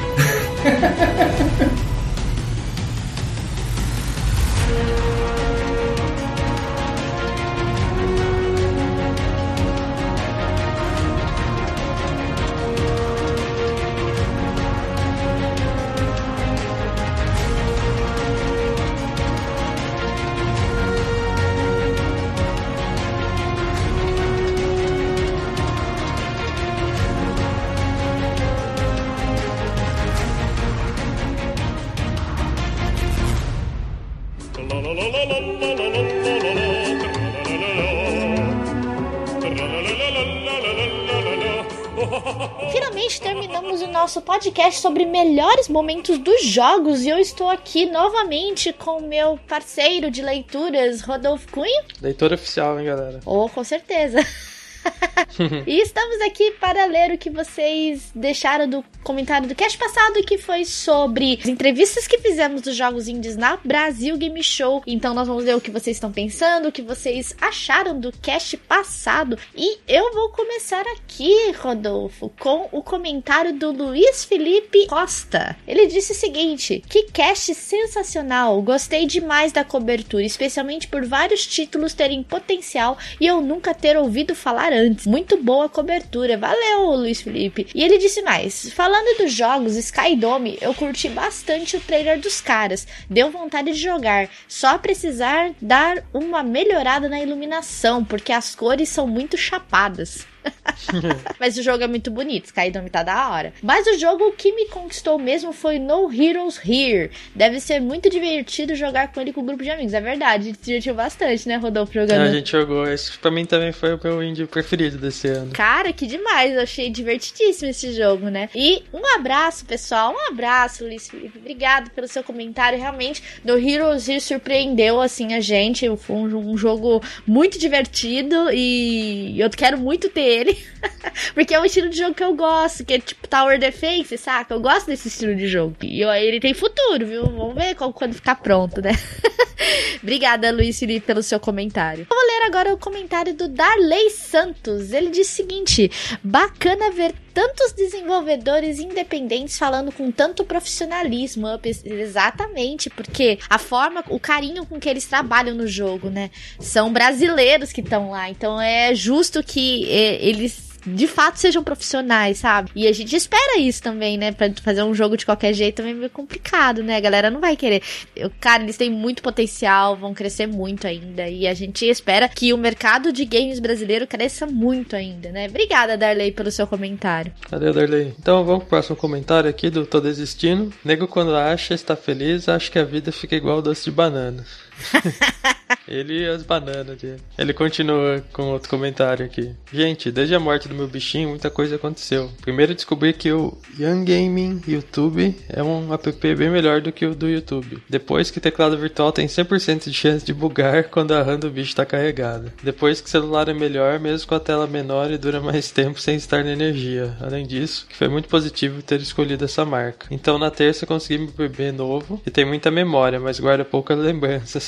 Sobre melhores momentos dos jogos e eu estou aqui novamente com o meu parceiro de leituras, Rodolfo Cunha. Leitura oficial, hein, galera? Oh, com certeza. <laughs> e estamos aqui para ler o que vocês deixaram do comentário do cast passado, que foi sobre as entrevistas que fizemos dos jogos indies na Brasil Game Show. Então nós vamos ver o que vocês estão pensando, o que vocês acharam do cast passado. E eu vou começar aqui, Rodolfo, com o comentário do Luiz Felipe Costa. Ele disse o seguinte: Que cast sensacional! Gostei demais da cobertura, especialmente por vários títulos terem potencial e eu nunca ter ouvido falar antes. Muito boa cobertura. Valeu, Luiz Felipe. E ele disse mais: Falando dos jogos, Skydome, eu curti bastante o trailer dos caras. Deu vontade de jogar. Só precisar dar uma melhorada na iluminação, porque as cores são muito chapadas. <laughs> Mas o jogo é muito bonito, Skydome tá da hora. Mas o jogo que me conquistou mesmo foi No Heroes Here. Deve ser muito divertido jogar com ele com um grupo de amigos. É verdade, a gente se divertiu bastante, né, Rodolfo, jogando. É, a gente jogou. Esse pra mim também foi o meu indie preferido desse ano. Cara, que demais. Eu achei divertidíssimo esse jogo, né? E um abraço, pessoal. Um abraço, Luiz Felipe. Obrigado pelo seu comentário. Realmente, No Heroes Here surpreendeu, assim, a gente. Foi um, um jogo muito divertido e eu quero muito ter <laughs> Porque é um estilo de jogo que eu gosto, que é tipo Tower Defense, saca? Eu gosto desse estilo de jogo. E ele tem futuro, viu? Vamos ver quando ficar pronto, né? <laughs> Obrigada, Luiz Felipe, pelo seu comentário. Vou ler agora o comentário do Darley Santos. Ele diz o seguinte: bacana ver tantos desenvolvedores independentes falando com tanto profissionalismo. Exatamente, porque a forma, o carinho com que eles trabalham no jogo, né? São brasileiros que estão lá, então é justo que eles de fato sejam profissionais, sabe? E a gente espera isso também, né? Pra fazer um jogo de qualquer jeito também é meio complicado, né? A galera não vai querer. Eu, cara, eles têm muito potencial, vão crescer muito ainda. E a gente espera que o mercado de games brasileiro cresça muito ainda, né? Obrigada, Darley, pelo seu comentário. Valeu, Darley. Então vamos pro próximo comentário aqui do Tô Desistindo. Nego quando acha, está feliz, acha que a vida fica igual doce de banana. <laughs> Ele e as bananas dele. Ele continua com outro comentário aqui. Gente, desde a morte do meu bichinho, muita coisa aconteceu. Primeiro descobri que o Young Gaming YouTube é um app bem melhor do que o do YouTube. Depois que teclado virtual tem 100% de chance de bugar <laughs> quando a RAM do bicho está carregada. Depois que celular é melhor, mesmo com a tela menor e dura mais <laughs> tempo sem estar na energia. Além disso, que foi muito positivo ter escolhido essa marca. Então na terça consegui meu bebê novo e tem muita memória, mas guarda poucas lembranças.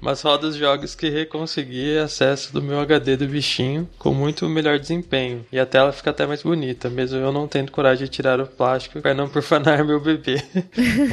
mas roda os jogos que reconsegui acesso do meu HD do bichinho com muito melhor desempenho e a tela fica até mais bonita, mesmo eu não tendo coragem de tirar o plástico para não profanar <laughs> meu bebê.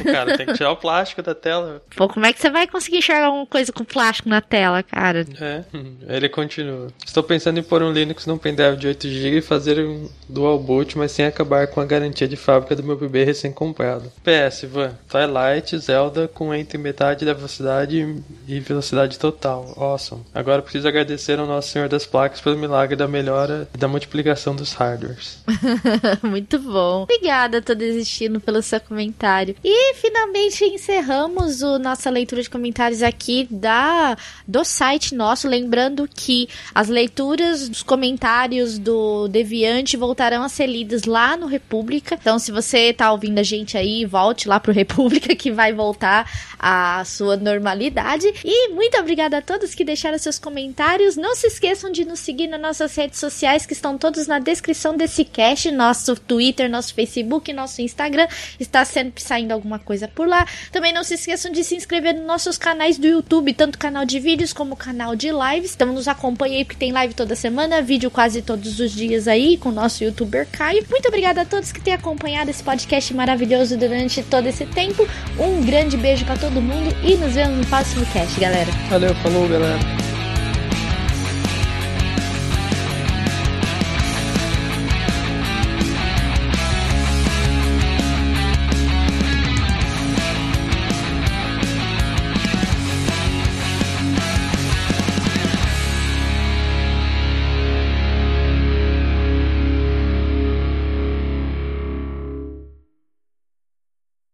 o cara tem que tirar o plástico da tela. Pô, como é que você vai conseguir enxergar alguma coisa com plástico na tela, cara? É, ele continua. Estou pensando em pôr um Linux num pendrive de 8 GB e fazer um dual boot, mas sem acabar com a garantia de fábrica do meu bebê recém-comprado. PS, Van, Twilight, Zelda com entre metade da velocidade e velocidade total. Awesome. Agora preciso agradecer ao Nosso Senhor das Placas pelo milagre da melhora e da multiplicação dos hardwares. <laughs> Muito bom. Obrigada, tô desistindo pelo seu comentário. E finalmente encerramos a nossa leitura de comentários aqui da do site nosso. Lembrando que as leituras dos comentários do Deviante voltarão a ser lidas lá no República. Então, se você tá ouvindo a gente aí, volte lá pro República <laughs> que vai voltar à sua normalidade. Muito obrigada a todos que deixaram seus comentários. Não se esqueçam de nos seguir nas nossas redes sociais, que estão todos na descrição desse cast. Nosso Twitter, nosso Facebook, nosso Instagram. Está sempre saindo alguma coisa por lá. Também não se esqueçam de se inscrever nos nossos canais do YouTube, tanto canal de vídeos como canal de lives. Então nos acompanhe aí, porque tem live toda semana, vídeo quase todos os dias aí com o nosso youtuber Caio. Muito obrigada a todos que têm acompanhado esse podcast maravilhoso durante todo esse tempo. Um grande beijo para todo mundo e nos vemos no próximo cast, galera galera. Valeu, falou, galera.